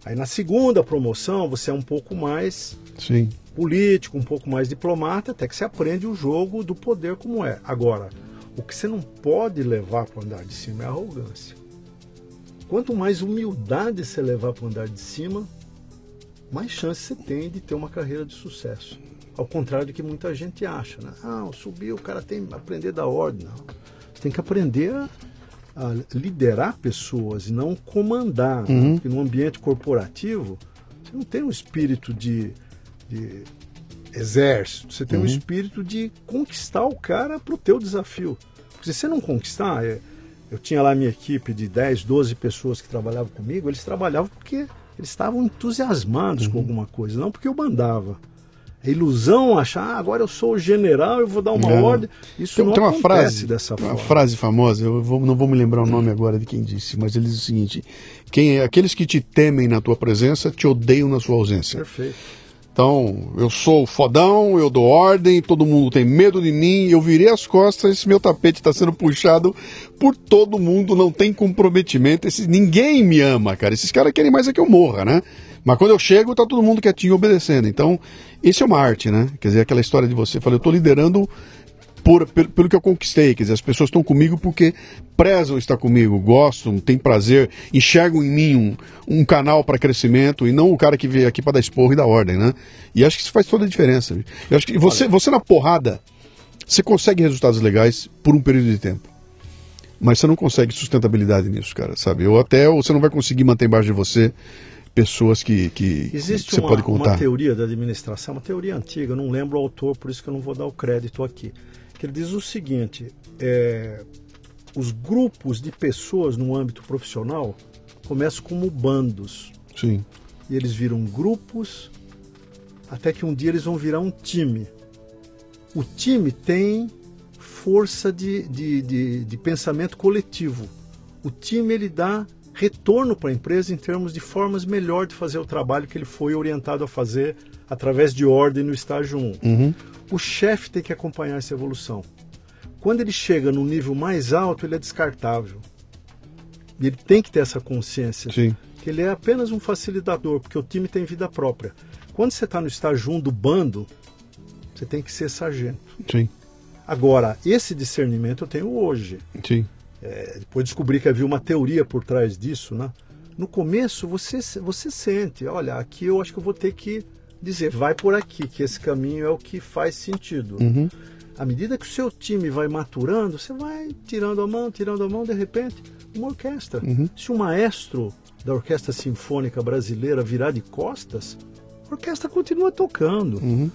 Aí na segunda promoção você é um pouco mais Sim. político, um pouco mais diplomata, até que você aprende o jogo do poder como é. Agora, o que você não pode levar para o andar de cima é a arrogância. Quanto mais humildade você levar para o andar de cima, mais chance você tem de ter uma carreira de sucesso. Ao contrário do que muita gente acha. Né? Ah, subir, o cara tem que aprender da ordem. Não. Você tem que aprender a liderar pessoas e não comandar. Uhum. Né? Porque no ambiente corporativo, você não tem um espírito de, de exército, você tem uhum. um espírito de conquistar o cara para o teu desafio. Porque se você não conquistar, é, eu tinha lá minha equipe de 10, 12 pessoas que trabalhavam comigo, eles trabalhavam porque eles estavam entusiasmados uhum. com alguma coisa, não porque eu mandava. É ilusão achar, ah, agora eu sou o general, eu vou dar uma é. ordem. Isso tem, não tem uma frase dessa forma. Uma frase famosa, eu vou, não vou me lembrar o nome agora de quem disse, mas ele diz o seguinte: quem, aqueles que te temem na tua presença te odeiam na sua ausência. Perfeito. Então, eu sou fodão, eu dou ordem, todo mundo tem medo de mim, eu virei as costas, meu tapete está sendo puxado por todo mundo, não tem comprometimento, esse, ninguém me ama, cara. Esses caras querem mais é que eu morra, né? Mas quando eu chego, tá todo mundo quietinho obedecendo. Então, isso é uma arte, né? Quer dizer, aquela história de você, falei, eu estou liderando por, pelo, pelo que eu conquistei. Quer dizer, as pessoas estão comigo porque prezam estar comigo, gostam, têm prazer, enxergam em mim um, um canal para crescimento e não o cara que veio aqui para dar esporro e dar ordem, né? E acho que isso faz toda a diferença. Eu acho que você, você na porrada, você consegue resultados legais por um período de tempo. Mas você não consegue sustentabilidade nisso, cara, sabe? Ou até você não vai conseguir manter embaixo de você pessoas que, que, Existe que você uma, pode contar. uma teoria da administração, uma teoria antiga, eu não lembro o autor, por isso que eu não vou dar o crédito aqui que ele diz o seguinte: é, os grupos de pessoas no âmbito profissional começam como bandos. Sim. E eles viram grupos, até que um dia eles vão virar um time. O time tem força de, de, de, de pensamento coletivo. O time ele dá retorno para a empresa em termos de formas melhor de fazer o trabalho que ele foi orientado a fazer através de ordem no estágio 1. Uhum. O chefe tem que acompanhar essa evolução. Quando ele chega no nível mais alto, ele é descartável. E ele tem que ter essa consciência. Sim. Que ele é apenas um facilitador, porque o time tem vida própria. Quando você está no estágio 1 do bando, você tem que ser sargento. Sim. Agora, esse discernimento eu tenho hoje. Sim. É, depois descobri que havia uma teoria por trás disso, né? No começo você, você sente, olha, aqui eu acho que eu vou ter que dizer, vai por aqui, que esse caminho é o que faz sentido. Uhum. À medida que o seu time vai maturando, você vai tirando a mão, tirando a mão, de repente, uma orquestra. Uhum. Se o maestro da Orquestra Sinfônica Brasileira virar de costas, a orquestra continua tocando. Uhum.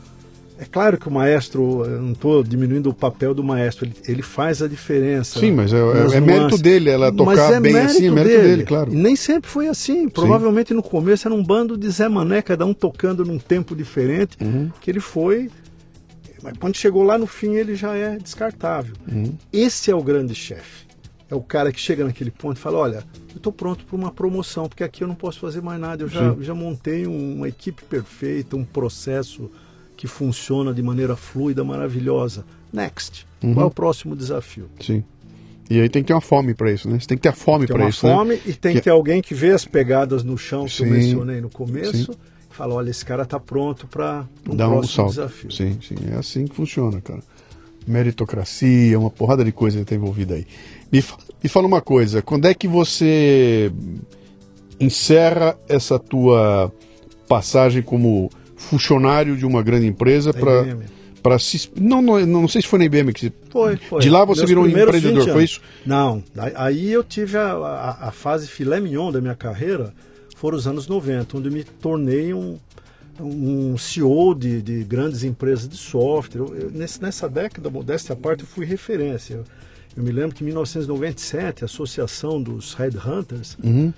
É claro que o maestro, eu não estou diminuindo o papel do maestro, ele, ele faz a diferença. Sim, mas é, é, é mérito dele ela tocar é bem assim, é mérito dele. dele, claro. E nem sempre foi assim. Provavelmente Sim. no começo era um bando de Zé Mané, cada um tocando num tempo diferente, uhum. que ele foi. Mas quando chegou lá no fim, ele já é descartável. Uhum. Esse é o grande chefe. É o cara que chega naquele ponto e fala: Olha, eu estou pronto para uma promoção, porque aqui eu não posso fazer mais nada. Eu já, já montei uma equipe perfeita, um processo que funciona de maneira fluida, maravilhosa. Next. Uhum. Qual é o próximo desafio? Sim. E aí tem que ter uma fome para isso, né? Você tem que ter a fome para isso. Tem uma fome né? e tem que... que ter alguém que vê as pegadas no chão que sim, eu mencionei no começo sim. e fala, olha, esse cara está pronto para um Dá próximo um salto. desafio. Sim, sim. É assim que funciona, cara. Meritocracia, uma porrada de coisa que está envolvida aí. Me, me fala uma coisa, quando é que você encerra essa tua passagem como funcionário de uma grande empresa para para se não, não não sei se foi na IBM que foi, foi. de lá você Meus virou um empreendedor foi isso? Não aí eu tive a, a, a, fase filé mignon da minha carreira foram os anos 90 onde me tornei um um CEO de, de grandes empresas de software. Eu, eu, nesse, nessa década modéstia à parte eu fui referência. Eu, eu, me lembro que em 1997 a associação dos headhunters uhum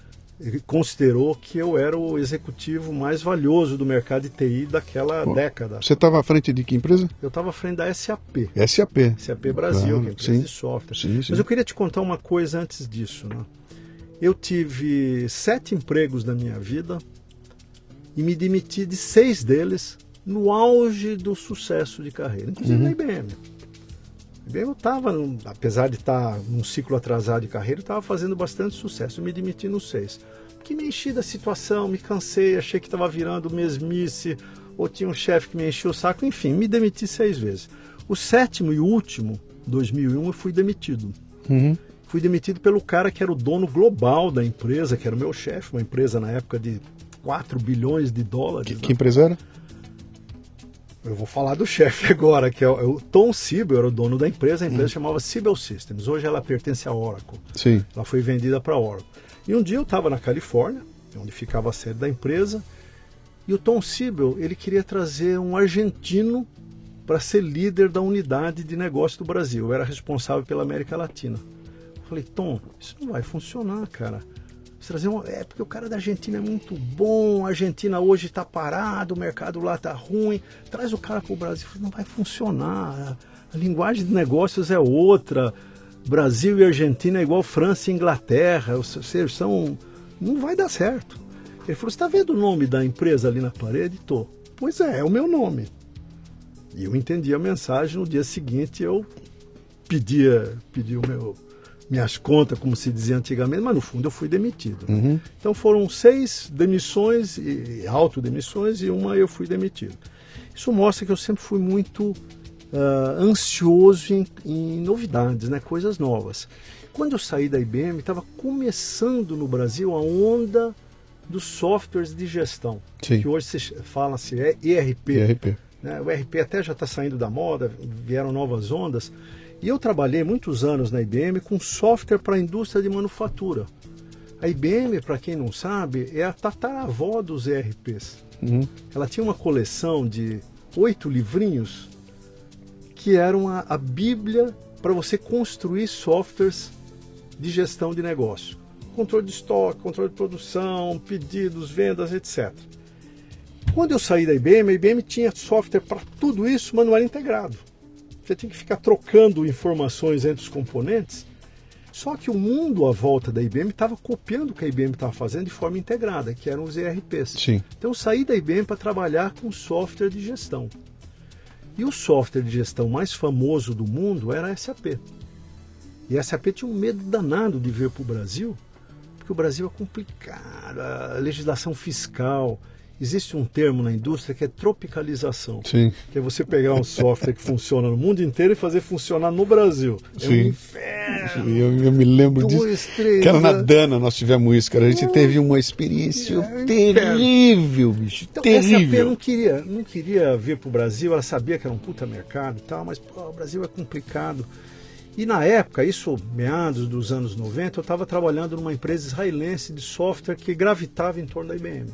considerou que eu era o executivo mais valioso do mercado de TI daquela Bom, década. Você estava à frente de que empresa? Eu estava à frente da SAP. SAP. SAP Brasil, claro, que é empresa sim. de software. Sim, sim. Mas eu queria te contar uma coisa antes disso. Né? Eu tive sete empregos na minha vida e me demiti de seis deles no auge do sucesso de carreira, inclusive uhum. na IBM. Eu estava, apesar de estar num ciclo atrasado de carreira, estava fazendo bastante sucesso. Me demiti no seis. Que me enchi da situação, me cansei, achei que estava virando mesmice, ou tinha um chefe que me enchia o saco, enfim, me demiti seis vezes. O sétimo e último, 2001, eu fui demitido. Uhum. Fui demitido pelo cara que era o dono global da empresa, que era o meu chefe, uma empresa na época de 4 bilhões de dólares. Que, né? que empresa era? Eu vou falar do chefe agora, que é o, é o Tom Siebel, era o dono da empresa, a empresa chamava Siebel Systems. Hoje ela pertence à Oracle. Sim. Ela foi vendida para a Oracle. E um dia eu estava na Califórnia, onde ficava a sede da empresa, e o Tom Siebel, ele queria trazer um argentino para ser líder da unidade de negócio do Brasil. Eu era responsável pela América Latina. Eu falei, Tom, isso não vai funcionar, cara. Trazer um... É porque o cara da Argentina é muito bom, a Argentina hoje está parado, o mercado lá está ruim. Traz o cara para o Brasil. Não vai funcionar. A linguagem de negócios é outra. Brasil e Argentina é igual França e Inglaterra. Vocês são. Não vai dar certo. Ele falou: Você está vendo o nome da empresa ali na parede? Tô. Pois é, é o meu nome. E eu entendi a mensagem. No dia seguinte eu pedia, pedi o meu, minhas contas, como se dizia antigamente, mas no fundo eu fui demitido. Uhum. Então foram seis demissões, e autodemissões, e uma eu fui demitido. Isso mostra que eu sempre fui muito uh, ansioso em, em, novidades, né? coisas novas. Quando eu saí da IBM, estava começando no Brasil a onda dos softwares de gestão, Sim. que hoje se fala-se é ERP. ERP. Né? O ERP até já está saindo da moda, vieram novas ondas. E eu trabalhei muitos anos na IBM com software para a indústria de manufatura. A IBM, para quem não sabe, é a tataravó dos ERPs. Uhum. Ela tinha uma coleção de oito livrinhos que eram a, a Bíblia para você construir softwares de gestão de negócio. Controle de estoque, controle de produção, pedidos, vendas, etc. Quando eu saí da IBM, a IBM tinha software para tudo isso, mas não era integrado. Você tinha que ficar trocando informações entre os componentes. Só que o mundo à volta da IBM estava copiando o que a IBM estava fazendo de forma integrada, que eram os ERPs. Sim. Então eu saí da IBM para trabalhar com software de gestão. E o software de gestão mais famoso do mundo era a SAP. E a SAP tinha um medo danado de vir para o Brasil, porque o Brasil é complicado, a legislação fiscal. Existe um termo na indústria que é tropicalização. Sim. Que é você pegar um software que funciona no mundo inteiro e fazer funcionar no Brasil. É Sim. um inferno. Eu, eu me lembro disso. Três. Que era na? Dana nós tivemos isso, cara. A gente teve uma experiência É, terrível, bicho. Então, terrível. não queria, não queria vir para o Brasil, ela sabia que era um puta mercado e tal, mas pô, o Brasil é complicado. E na época, isso meados dos anos 90, eu estava trabalhando numa empresa israelense de software que gravitava em torno da IBM.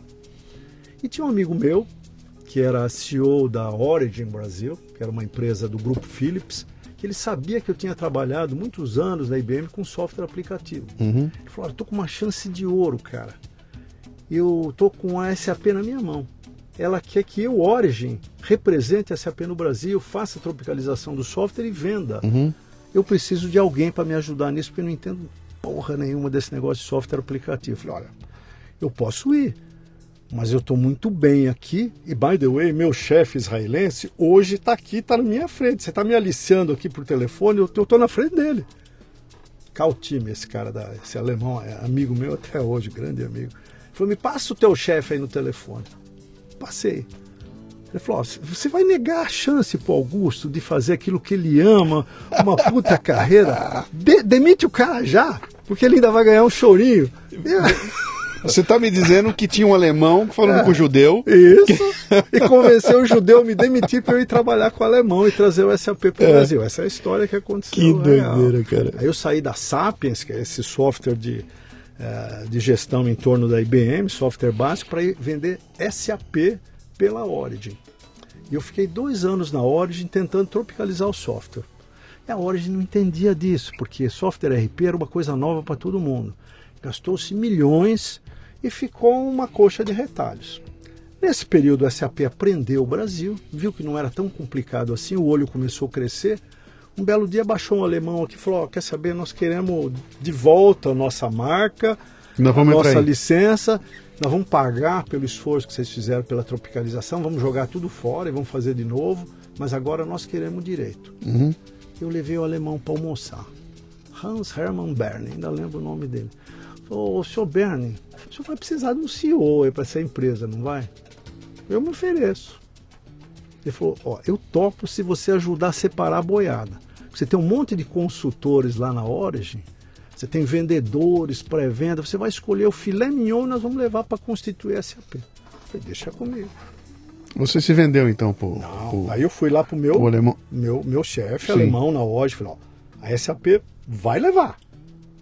E tinha um amigo meu, que era CEO da Origin Brasil, que era uma empresa do grupo Philips, que ele sabia que eu tinha trabalhado muitos anos na IBM com software aplicativo. Uhum. Ele falou: estou com uma chance de ouro, cara. Eu estou com a SAP na minha mão. Ela quer que eu, Origin, represente a SAP no Brasil, faça a tropicalização do software e venda. Uhum. Eu preciso de alguém para me ajudar nisso, porque eu não entendo porra nenhuma desse negócio de software aplicativo. Eu falei: olha, eu posso ir, mas eu estou muito bem aqui. E, by the way, meu chefe israelense hoje está aqui, está na minha frente. Você está me aliciando aqui por telefone, eu estou na frente dele. Caltime, esse cara, da, esse alemão, é amigo meu até hoje, grande amigo. Ele falou: me passa o teu chefe aí no telefone. Passei. Ele falou: você vai negar a chance pro Augusto de fazer aquilo que ele ama, uma puta carreira? De- demite o cara já, porque ele ainda vai ganhar um chorinho. [laughs] Você tá me dizendo que tinha um alemão falando É. com o judeu. Isso. E convenceu o judeu a me demitir para eu ir trabalhar com o alemão e trazer o SAP para o É. Brasil. Essa é a história que aconteceu. Que real. doideira, cara. Aí eu saí da Sapiens, que é esse software de, eh, de gestão em torno da IBM, software básico, para ir vender SAP pela Origin. E eu fiquei dois anos na Origin tentando tropicalizar o software. E a Origin não entendia disso, porque software RP era uma coisa nova para todo mundo. Gastou-se milhões e ficou uma coxa de retalhos. Nesse período, a SAP aprendeu o Brasil, viu que não era tão complicado assim, o olho começou a crescer. Um belo dia baixou um alemão aqui e falou: "Ó, Quer saber, nós queremos de volta a nossa marca, Nós a nossa licença, nós vamos pagar pelo esforço que vocês fizeram pela tropicalização, vamos jogar tudo fora e vamos fazer de novo, mas agora nós queremos direito. Uhum. Eu levei o alemão para almoçar. Hans Hermann Berne, ainda lembro o nome dele. Falou, ô senhor Berne, senhor vai precisar de um CEO aí para essa empresa, não vai? Eu me ofereço. Ele falou: Ó, eu topo se você ajudar a separar a boiada. Você tem um monte de consultores lá na Origin, você tem vendedores, pré-venda, você vai escolher o filé mignon e nós vamos levar para constituir a SAP. Eu falei: deixa comigo. Você se vendeu então pro, Não, pro, aí eu fui lá pro meu, pro alemão? meu, meu chefe alemão na Origin, falei: Ó, a SAP vai levar.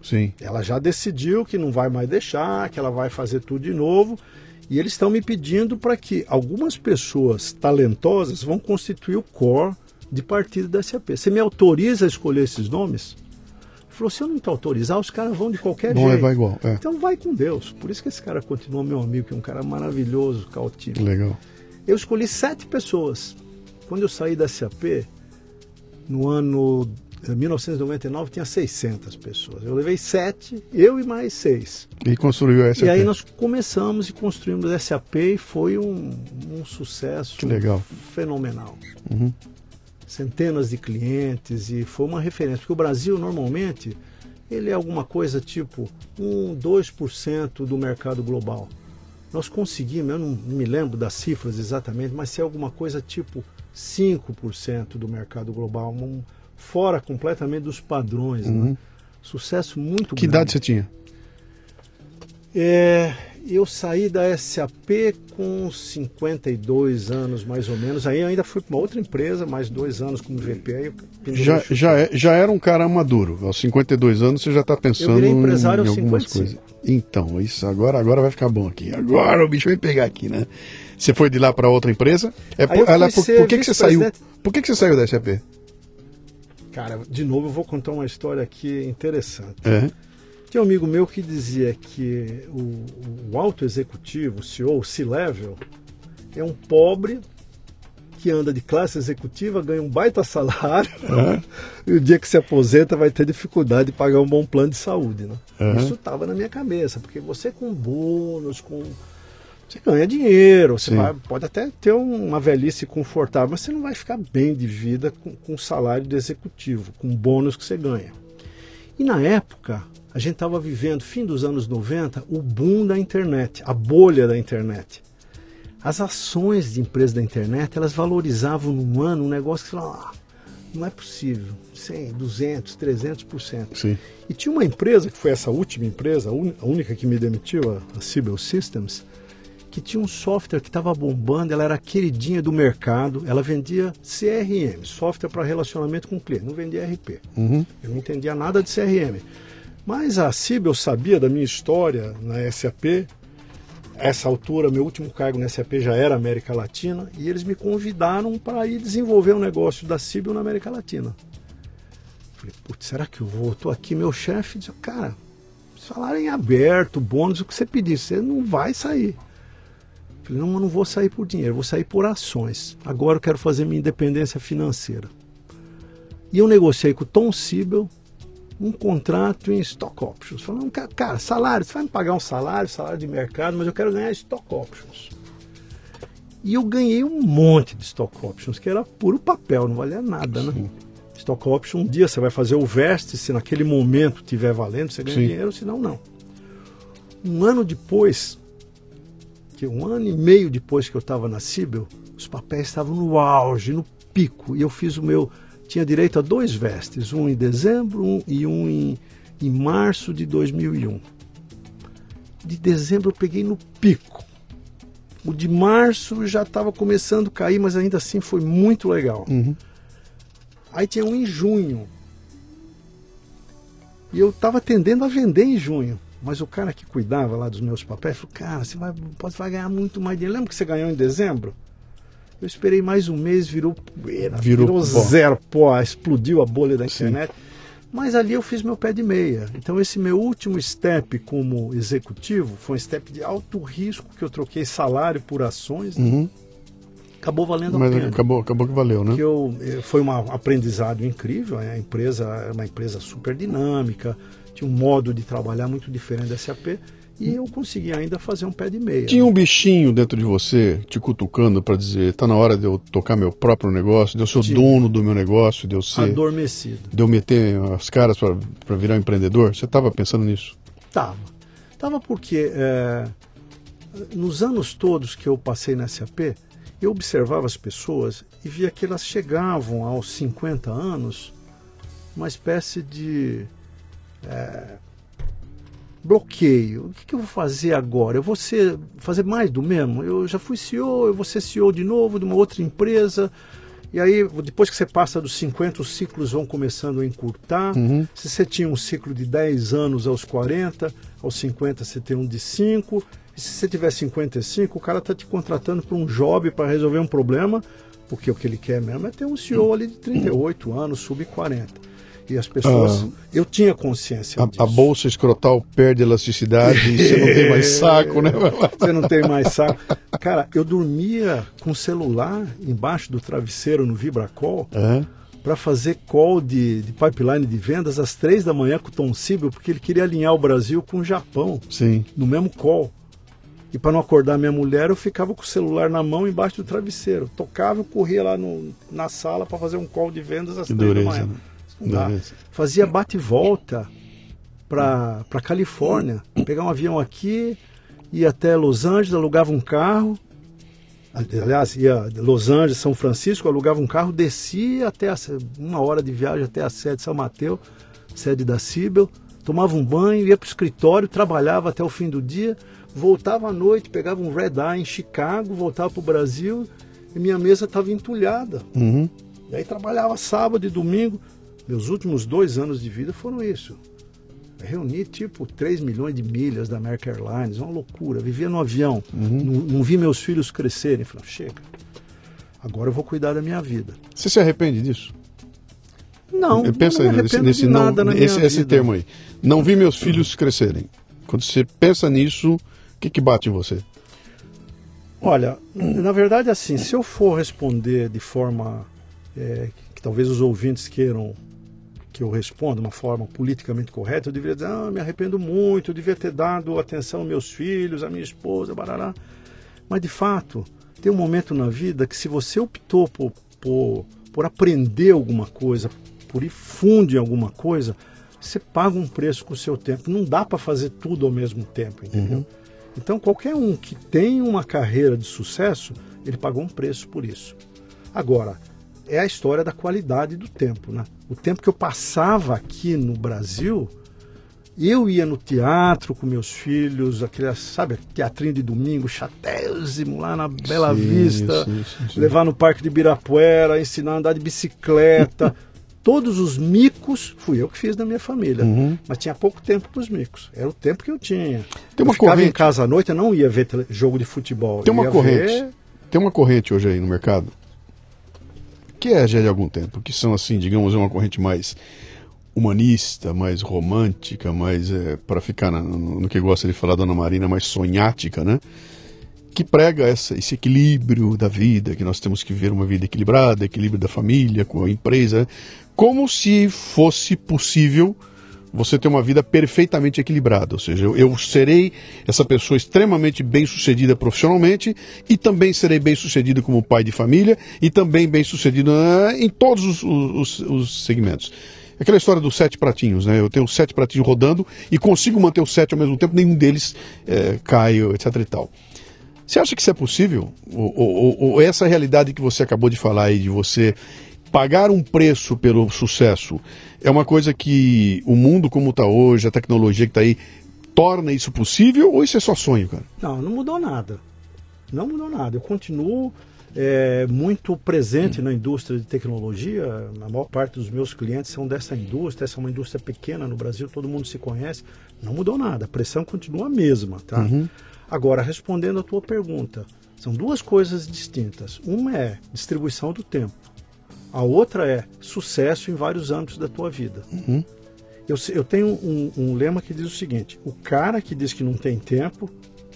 Sim. Ela já decidiu que não vai mais deixar, que ela vai fazer tudo de novo. E eles estão me pedindo para que algumas pessoas talentosas vão constituir o core de partido da SAP. Você me autoriza a escolher esses nomes? Ele falou: se eu não te autorizar, os caras vão de qualquer Vão jeito. levar igual. É. Então vai com Deus. Por isso que esse cara continua meu amigo, que é um cara maravilhoso, Caltino. Legal. Eu escolhi sete pessoas. Quando eu saí da SAP, no ano eh, 1999, tinha 600 pessoas. Eu levei sete, eu e mais seis. E construiu essa. E aí nós começamos e construímos a SAP e foi um, um sucesso Que legal. fenomenal. Uhum. Centenas de clientes e foi uma referência. Porque o Brasil, normalmente, ele é alguma coisa tipo 1, 2% do mercado global. Nós conseguimos, eu não me lembro das cifras exatamente, mas se é alguma coisa tipo 5% do mercado global, um- fora completamente dos padrões. Né? Sucesso muito Uhum. Que grande. idade você tinha? É, eu saí da SAP com 52 anos, mais ou menos. Aí eu ainda fui para uma outra empresa, mais dois anos como VP. Eu Já, já, é- já era um cara maduro. Aos 52 anos você já está pensando virei empresário em aos algumas 55. coisas. Então, isso agora, agora vai ficar bom aqui. Agora o bicho vai pegar aqui, né? Você foi de lá para outra empresa? É por, eu ela- por, ser por que, que você saiu? Por que, que você saiu da SAP? Cara, de novo eu vou contar uma história aqui interessante. É. Tinha um amigo meu que dizia que o, o alto executivo, o CEO, o C-Level, é um pobre que anda de classe executiva, ganha um baita salário, [laughs] e o dia que se aposenta vai ter dificuldade de pagar um bom plano de saúde. Né? Uhum. Isso estava na minha cabeça, porque você com bônus, com. Você ganha dinheiro, você vai- pode até ter uma velhice confortável, mas você não vai ficar bem de vida com, com salário de executivo, com bônus que você ganha. E na época, a gente estava vivendo, fim dos anos 90, o boom da internet, a bolha da internet. As ações de empresas da internet, elas valorizavam num ano um negócio que você falava, ah, não é possível, 100, 200, 300%. Sim. E tinha uma empresa, que foi essa última empresa, a única que me demitiu, a, a Cibel Systems, que tinha um software que estava bombando, ela era queridinha do mercado, ela vendia CRM, software para relacionamento com o cliente, não vendia RP. Uhum. Eu não entendia nada de CRM. Mas a Cibel sabia da minha história na SAP. Essa altura, meu último cargo na SAP já era América Latina, e eles me convidaram para ir desenvolver um negócio da Cibel na América Latina. Falei, putz, será que eu vou? Estou aqui, meu chefe disse, cara, salário em aberto, bônus, o que você pedir, você não vai sair. Falei, não, eu não vou sair por dinheiro, vou sair por ações. Agora eu quero fazer minha independência financeira. E eu negociei com o Tom Siebel um contrato em stock options. Falando, "Ca- cara, salário, você vai me pagar um salário, salário de mercado, mas eu quero ganhar stock options. E eu ganhei um monte de stock options, que era puro papel, não valia nada, né? Stock option, um dia você vai fazer o veste, se naquele momento tiver valendo, você ganha Sim. dinheiro, senão não. Um ano depois, que um ano e meio depois que eu estava na Cibel, os papéis estavam no auge, no pico, e eu fiz o meu, tinha direito a dois vestes, um em dezembro um, e um em, em março de 2001. De dezembro eu peguei no pico. O de março já estava começando a cair, mas ainda assim foi muito legal. Uhum. Aí tinha um em junho. E eu estava tendendo a vender em junho. Mas o cara que cuidava lá dos meus papéis falou: Cara, você vai, pode, vai ganhar muito mais dinheiro. Lembra que você ganhou em dezembro? Eu esperei mais um mês, virou poeira, Virou virou, zero pó, explodiu a bolha da Sim. internet. Mas ali eu fiz meu pé de meia. Então esse meu último step como executivo foi um step de alto risco, que eu troquei salário por ações. né? Uhum. Acabou valendo Mas a pena acabou, acabou que valeu, né? que eu, eh, foi um aprendizado incrível. A empresa era uma empresa super dinâmica, tinha um modo de trabalhar muito diferente da SAP e eu consegui ainda fazer um pé de meia. Tinha um bichinho dentro de você te cutucando para dizer, tá na hora de eu tocar meu próprio negócio, de eu ser Tinha. dono do meu negócio, de eu ser, adormecido. de eu meter as caras para virar um empreendedor. Você estava pensando nisso? Tava. Tava porque eh, nos anos todos que eu passei na SAP, eu observava as pessoas e via que elas chegavam aos 50 anos uma espécie de é, bloqueio. O que, que, eu vou fazer agora? Eu vou ser, fazer mais do mesmo? Eu já fui CEO, eu vou ser CEO de novo de uma outra empresa. E aí, depois que você passa dos 50, os ciclos vão começando a encurtar. Uhum. Se você tinha um ciclo de 10 anos aos 40, aos 50 você tem um de 5. E se você tiver 55, o cara está te contratando para um job para resolver um problema, porque o que ele quer mesmo é ter um CEO ali de 38 anos, sub 40. E as pessoas. Ah, eu tinha consciência a, disso. A bolsa escrotal perde elasticidade e você não tem mais [laughs] saco, né? [laughs] você não tem mais saco. Cara, eu dormia com o celular embaixo do travesseiro no Vibracol. Uhum para fazer call de, de, pipeline de vendas às três da manhã com o Tom Sibel, porque ele queria alinhar o Brasil com o Japão. Sim. No mesmo call. E para não acordar minha mulher, eu ficava com o celular na mão embaixo do travesseiro. Tocava, eu corria lá no, na sala para fazer um call de vendas às que três dureza, da manhã. Né? Fazia bate e volta para Califórnia. Pegar um avião aqui, ia até Los Angeles, alugava um carro. Aliás, ia de Los Angeles, São Francisco, alugava um carro, descia até a, uma hora de viagem até a sede de São Mateus, sede da Cibel, tomava um banho, ia para o escritório, trabalhava até o fim do dia, voltava à noite, pegava um red eye em Chicago, voltava para o Brasil e minha mesa estava entulhada. Uhum. E aí trabalhava sábado e domingo, meus últimos dois anos de vida foram isso. reuni tipo 3 milhões de milhas da American Airlines, uma loucura. Vivia no avião, uhum. não, não, vi meus filhos crescerem. Falei, chega, agora eu vou cuidar da minha vida. Você se arrepende disso? Não, eu penso não nesse, nesse não, esse, esse termo aí. Não vi meus filhos crescerem. Quando você pensa nisso, o que, que bate em você? Olha, na verdade, assim, se eu for responder de forma é, que talvez os ouvintes queiram que eu responda de uma forma politicamente correta, eu deveria dizer, ah, me arrependo muito, eu devia ter dado atenção aos meus filhos, à minha esposa, barará. Mas, de fato, tem um momento na vida que se você optou por, por, por aprender alguma coisa, por ir fundo em alguma coisa, você paga um preço com o seu tempo. Não dá para fazer tudo ao mesmo tempo, entendeu? Uhum. Então, qualquer um que tem uma carreira de sucesso, ele pagou um preço por isso. Agora, é a história da qualidade do tempo. Né? O tempo que eu passava aqui no Brasil, eu ia no teatro com meus filhos, aquele, sabe, teatrinho de domingo, chatésimo, lá na Bela sim, Vista, sim, sim, levar no Parque de Ibirapuera, ensinar a andar de bicicleta. [laughs] Todos os micos fui eu que fiz da minha família. Uhum. Mas tinha pouco tempo para os micos. Era o tempo que eu tinha. Tem uma eu ficava corrente. em casa à noite, eu não ia ver jogo de futebol. Tem uma corrente. Ver... Tem uma corrente hoje aí no mercado que é já de algum tempo, que são assim, digamos, uma corrente mais humanista, mais romântica, mais é, para ficar na, no, no, que gosta de falar Dona Marina, mais sonhática, né? Que prega essa, esse equilíbrio da vida, que nós temos que viver uma vida equilibrada, equilíbrio da família, com a empresa, como se fosse possível você ter uma vida perfeitamente equilibrada. Ou seja, eu, eu serei essa pessoa extremamente bem sucedida profissionalmente e também serei bem sucedido como pai de família e também bem sucedido uh, em todos os, os, os segmentos. Aquela história dos sete pratinhos, né? Eu tenho sete pratinhos rodando e consigo manter os sete ao mesmo tempo, nenhum deles é, cai, etc e tal. Você acha que isso é possível? Ou, ou, ou, essa realidade que você acabou de falar aí, de você pagar um preço pelo sucesso é uma coisa que o mundo como está hoje, a tecnologia que está aí, torna isso possível ou isso é só sonho, cara? Não, não mudou nada. Não mudou nada. Eu continuo é, muito presente hum. na indústria de tecnologia. A maior parte dos meus clientes são dessa indústria. Essa é uma indústria pequena no Brasil, todo mundo se conhece. Não mudou nada. A pressão continua a mesma, tá? Uhum. Agora, respondendo a tua pergunta, são duas coisas distintas. Uma é distribuição do tempo. A outra é sucesso em vários âmbitos da tua vida. Uhum. Eu, eu tenho um, um, lema que diz o seguinte: o cara que diz que não tem tempo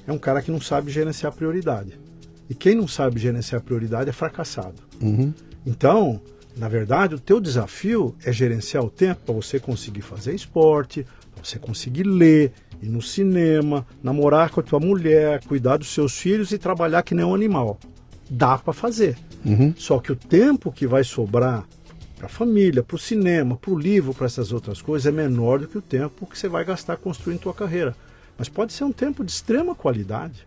é um cara que não sabe gerenciar prioridade. E quem não sabe gerenciar prioridade é fracassado. Uhum. Então, na verdade, o teu desafio é gerenciar o tempo para você conseguir fazer esporte, para você conseguir ler, ir no cinema, namorar com a tua mulher, cuidar dos seus filhos e trabalhar que nem um animal. Dá para fazer. Uhum. Só que o tempo que vai sobrar para a família, para o cinema, para o livro, para essas outras coisas é menor do que o tempo que você vai gastar construindo tua carreira. Mas pode ser um tempo de extrema qualidade.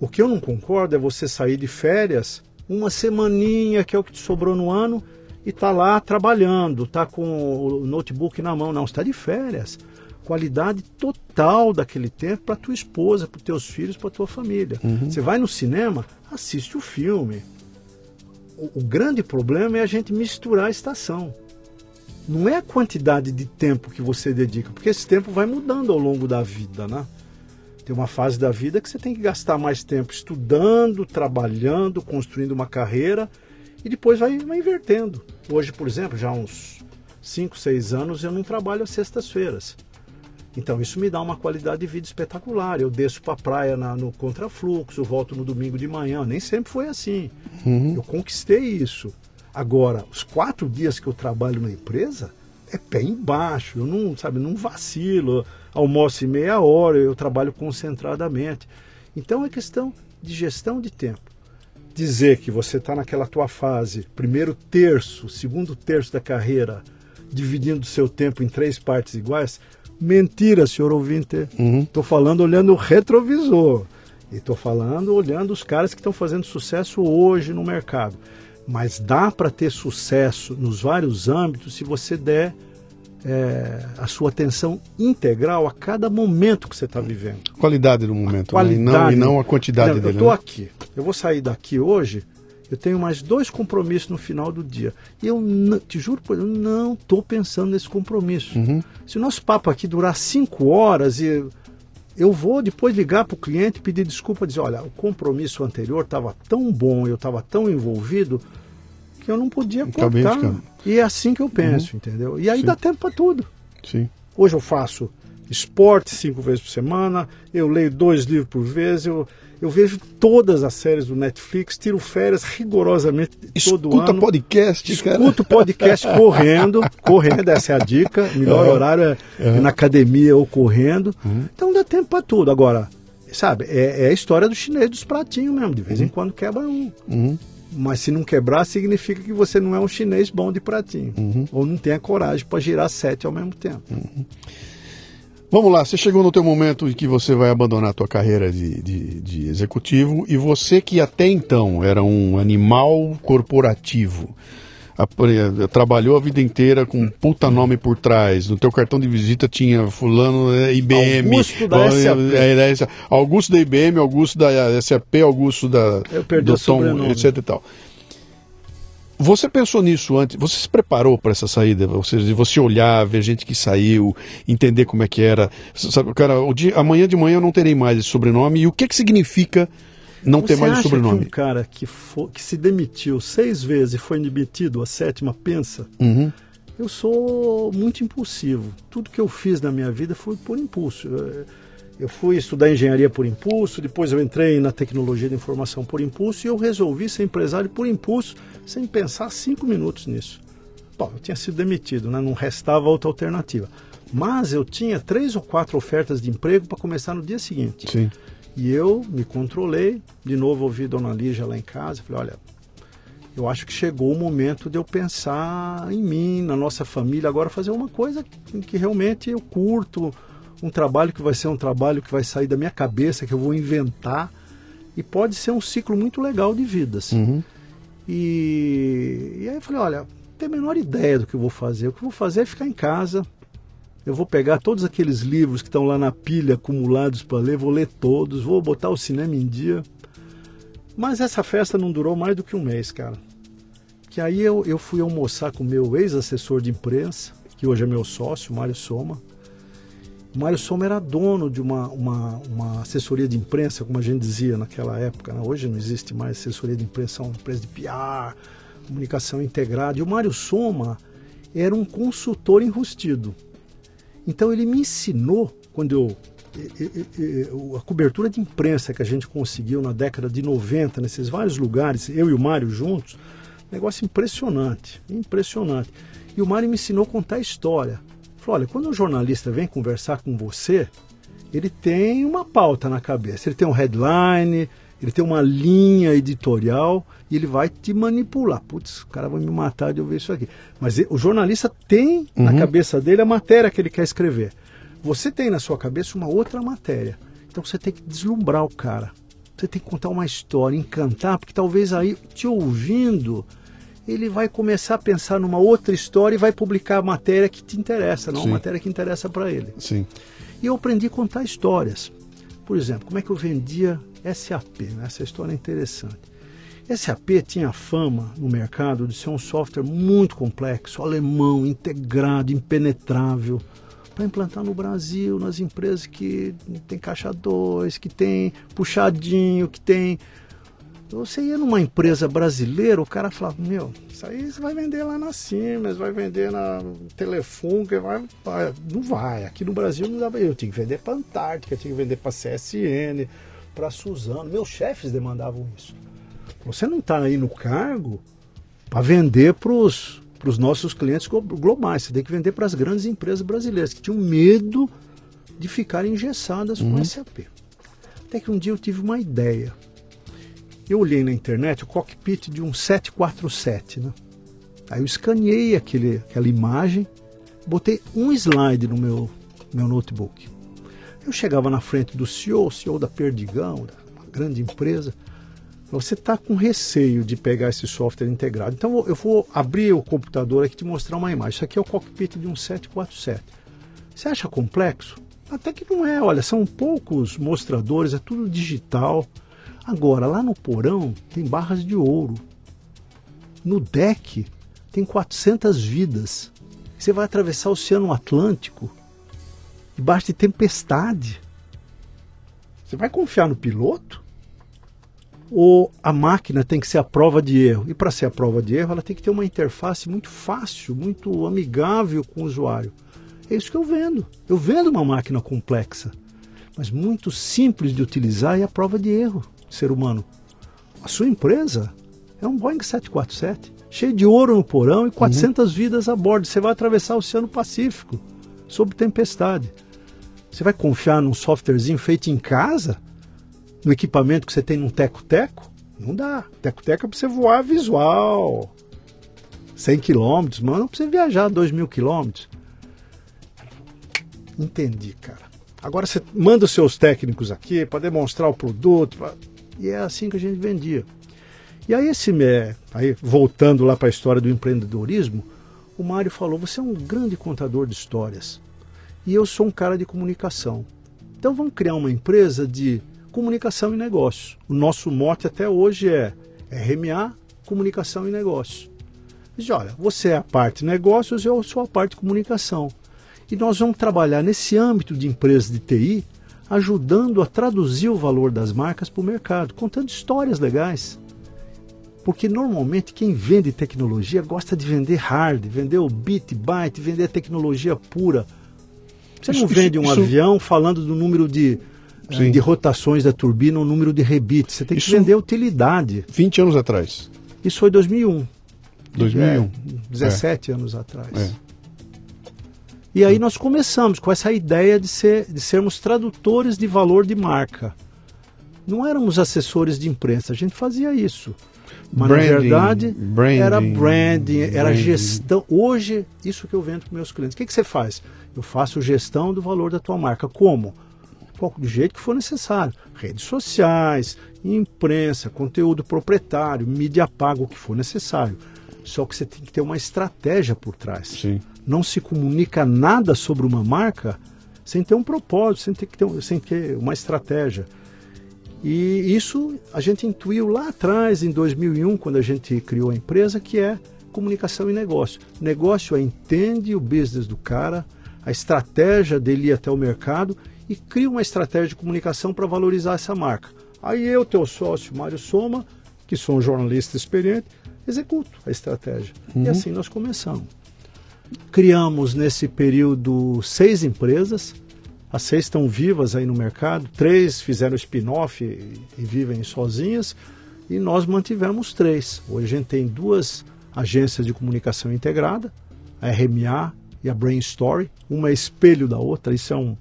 O que eu não concordo é você sair de férias uma semaninha, que é o que te sobrou no ano, e tá lá trabalhando, tá com o notebook na mão. Não, está de férias. Qualidade total daquele tempo para tua esposa, para teus filhos, para tua família. Uhum. Você vai no cinema, assiste o filme. O, o grande problema é a gente misturar a estação. Não é a quantidade de tempo que você dedica, porque esse tempo vai mudando ao longo da vida, né? Tem uma fase da vida que você tem que gastar mais tempo estudando, trabalhando, construindo uma carreira e depois vai, vai invertendo. Hoje, por exemplo, já há uns 5, 6 anos eu não trabalho às sextas-feiras. Então isso me dá uma qualidade de vida espetacular. Eu desço para a praia na, no contrafluxo, volto no domingo de manhã. Nem sempre foi assim. Uhum. Eu conquistei isso. Agora, os quatro dias que eu trabalho na empresa é pé embaixo. Eu não, sabe, não vacilo. Almoço em meia hora, eu trabalho concentradamente. Então é questão de gestão de tempo. Dizer que você está naquela tua fase, primeiro terço, segundo terço da carreira, dividindo o seu tempo em três partes iguais, mentira, senhor ouvinte. Estou falando olhando o retrovisor. E estou falando olhando os caras que estão fazendo sucesso hoje no mercado. Mas dá para ter sucesso nos vários âmbitos se você der é, a sua atenção integral a cada momento que você está vivendo. Qualidade do momento, Qualidade. né? e, não, e não a quantidade Não, dele. Eu estou né? aqui. Eu vou sair daqui hoje. Eu tenho mais dois compromissos no final do dia. E eu não- te juro, por eu não estou pensando nesse compromisso. Uhum. Se o nosso papo aqui durar cinco horas e eu vou depois ligar para o cliente pedir desculpa, dizer, olha, o compromisso anterior estava tão bom, eu estava tão envolvido que eu não podia cortar. E é assim que eu penso, entendeu? E aí Sim. dá tempo para tudo. Sim. Hoje eu faço esporte cinco vezes por semana, eu leio dois livros por vez, eu, eu vejo todas as séries do Netflix, tiro férias rigorosamente todo Escuta ano. podcast, cara. Escuto podcast correndo, correndo, essa é a dica. Melhor horário é, na academia ou correndo. Então dá tempo para tudo. Agora, sabe, é, é a história do chinês dos pratinhos mesmo. De vez em quando quebra um. Uhum. Mas se não quebrar, significa que você não é um chinês bom de pratinho. Uhum. Ou não tem a coragem para girar sete ao mesmo tempo. Vamos lá, você chegou no teu momento em que você vai abandonar a tua carreira de, de, de executivo e você que até então era um animal corporativo, a- trabalhou a vida inteira com um puta nome por trás, no teu cartão de visita tinha fulano é, IBM, Augusto da SAP. é, é, é, Augusto da IBM, Augusto da SAP, Augusto da Eu perdi do sobrenome. etc e tal. Você pensou nisso antes? Você se preparou para essa saída? Ou seja, você olhar, ver gente que saiu, entender como é que era. Sabe, cara, o dia, amanhã de manhã eu não terei mais esse sobrenome. E o que que significa não ter Você mais o sobrenome? que um cara que, fo- que se demitiu seis vezes e foi demitido a sétima pensa? Uhum. Eu sou muito impulsivo. Tudo que eu fiz na minha vida foi por impulso. Eu- Eu fui estudar engenharia por impulso, depois eu entrei na tecnologia da informação por impulso e eu resolvi ser empresário por impulso, sem pensar cinco minutos nisso. Bom, eu tinha sido demitido, né? não restava outra alternativa. Mas eu tinha três ou quatro ofertas de emprego para começar no dia seguinte. Sim. E eu me controlei, de novo ouvi Dona Lígia lá em casa, falei, olha, eu acho que chegou o momento de eu pensar em mim, na nossa família, agora fazer uma coisa que realmente eu curto, um trabalho que vai ser um trabalho que vai sair da minha cabeça, que eu vou inventar, e pode ser um ciclo muito legal de vidas. Uhum. E, e aí eu falei, olha, não tenho a menor ideia do que eu vou fazer. O que eu vou fazer é ficar em casa. Eu vou pegar todos aqueles livros que estão lá na pilha acumulados para ler, vou ler todos, vou botar o cinema em dia. Mas essa festa não durou mais do que um mês, cara. Que aí eu, eu fui almoçar com o meu ex-assessor de imprensa, que hoje é meu sócio, Mário Soma. Mário Soma era dono de uma, uma, uma assessoria de imprensa, como a gente dizia naquela época. né? Hoje não existe mais assessoria de imprensa, são empresas de PR, comunicação integrada. E o Mário Soma era um consultor enrustido. Então ele me ensinou, quando eu. A cobertura de imprensa que a gente conseguiu na década de 90, nesses vários lugares, eu e o Mário juntos, negócio impressionante, impressionante. E o Mário me ensinou a contar história. Falou: olha, quando um jornalista vem conversar com você, ele tem uma pauta na cabeça, ele tem um headline, ele tem uma linha editorial e ele vai te manipular. Putz, o cara vai me matar de ouvir isso aqui. Mas o jornalista tem na cabeça dele a matéria que ele quer escrever. Você tem na sua cabeça uma outra matéria. Então você tem que deslumbrar o cara. Você tem que contar uma história, encantar, porque talvez aí, te ouvindo, ele vai começar a pensar numa outra história e vai publicar a matéria que te interessa, não Sim. a matéria que interessa para ele. Sim. E eu aprendi a contar histórias. Por exemplo, como é que eu vendia SAP? né? Essa história é interessante. SAP tinha fama no mercado de ser um software muito complexo, alemão, integrado, impenetrável, para implantar no Brasil, nas empresas que tem caixa 2, que tem puxadinho, que tem. Você ia numa empresa brasileira, o cara falava, meu, isso aí você vai vender lá na Siemens, vai vender na Telefunken, vai, vai. Não vai. Aqui no Brasil não dá pra- Eu tinha que vender para Antártica, tinha que vender para CSN, para Suzano. Meus chefes demandavam isso. Você não está aí no cargo para vender para os nossos clientes glo- globais. Você tem que vender para as grandes empresas brasileiras que tinham medo de ficarem engessadas com o SAP. Até que um dia eu tive uma ideia. Eu olhei na internet o cockpit de um 747, né? Aí eu escaneei aquele, aquela imagem, botei um slide no meu, meu notebook. Eu chegava na frente do CEO, CEO da Perdigão, da uma grande empresa, você está com receio de pegar esse software integrado. Então eu vou abrir o computador aqui e te mostrar uma imagem. Isso aqui é o cockpit de um 747. Você acha complexo? Até que não é. Olha, são poucos mostradores, é tudo digital. Agora, lá no porão tem barras de ouro. No deck tem 400 vidas. Você vai atravessar o Oceano Atlântico debaixo de tempestade. Você vai confiar no piloto? Ou a máquina tem que ser a prova de erro? E para ser a prova de erro, ela tem que ter uma interface muito fácil, muito amigável com o usuário. É isso que eu vendo. Eu vendo uma máquina complexa, mas muito simples de utilizar e a prova de erro, ser humano. A sua empresa é um Boeing 747, cheio de ouro no porão e 400 vidas a bordo. Você vai atravessar o Oceano Pacífico sob tempestade. Você vai confiar num softwarezinho feito em casa? No equipamento que você tem num teco-teco? Não dá. Teco-teco é para você voar visual. 100 quilômetros, mas não precisa viajar 2 mil quilômetros. Entendi, cara. Agora você manda os seus técnicos aqui para demonstrar o produto. pra- E é assim que a gente vendia. E aí, esse, aí voltando lá para a história do empreendedorismo, o Mário falou: você é um grande contador de histórias. E eu sou um cara de comunicação. Então vamos criar uma empresa de comunicação e negócios. O nosso mote até hoje é RMA, comunicação e negócios. Diz, olha, você é a parte negócios, eu sou a parte comunicação. E nós vamos trabalhar nesse âmbito de empresas de TI, ajudando a traduzir o valor das marcas para o mercado, contando histórias legais. Porque normalmente quem vende tecnologia gosta de vender hard, vender o bit, byte, vender a tecnologia pura. Você não Isso- vende um isso- avião falando do número de, eh, Sim. de rotações da turbina ou número de rebite. Você tem que Isso- vender utilidade. 20 anos atrás. Isso foi 2001. 2001. É, 17 anos atrás. É. E aí nós começamos com essa ideia de, ser, de sermos tradutores de valor de marca. Não éramos assessores de imprensa, a gente fazia isso. Mas Branding, na verdade branding, era branding, era branding. gestão. Hoje, isso que eu vendo para meus clientes. O que, que você faz? Eu faço gestão do valor da tua marca. Como? Do jeito que for necessário. Redes sociais, imprensa, conteúdo proprietário, mídia paga, o que for necessário. Só que você tem que ter uma estratégia por trás Sim. não se comunica nada sobre uma marca sem ter um propósito, sem ter, que ter, sem ter uma estratégia. E isso a gente intuiu lá atrás, em 2001, quando a gente criou a empresa, que é comunicação e negócio. Negócio é entende o business do cara, a estratégia dele ir até o mercado e cria uma estratégia de comunicação para valorizar essa marca. Aí eu, teu sócio, Mário Soma, que sou um jornalista experiente, executo a estratégia. E assim nós começamos. Criamos nesse período seis empresas, as seis estão vivas aí no mercado, três fizeram spin-off e, e vivem sozinhas, e nós mantivemos três. Hoje a gente tem duas agências de comunicação integrada, a RMA e a Brain Story, uma é espelho da outra, isso é um,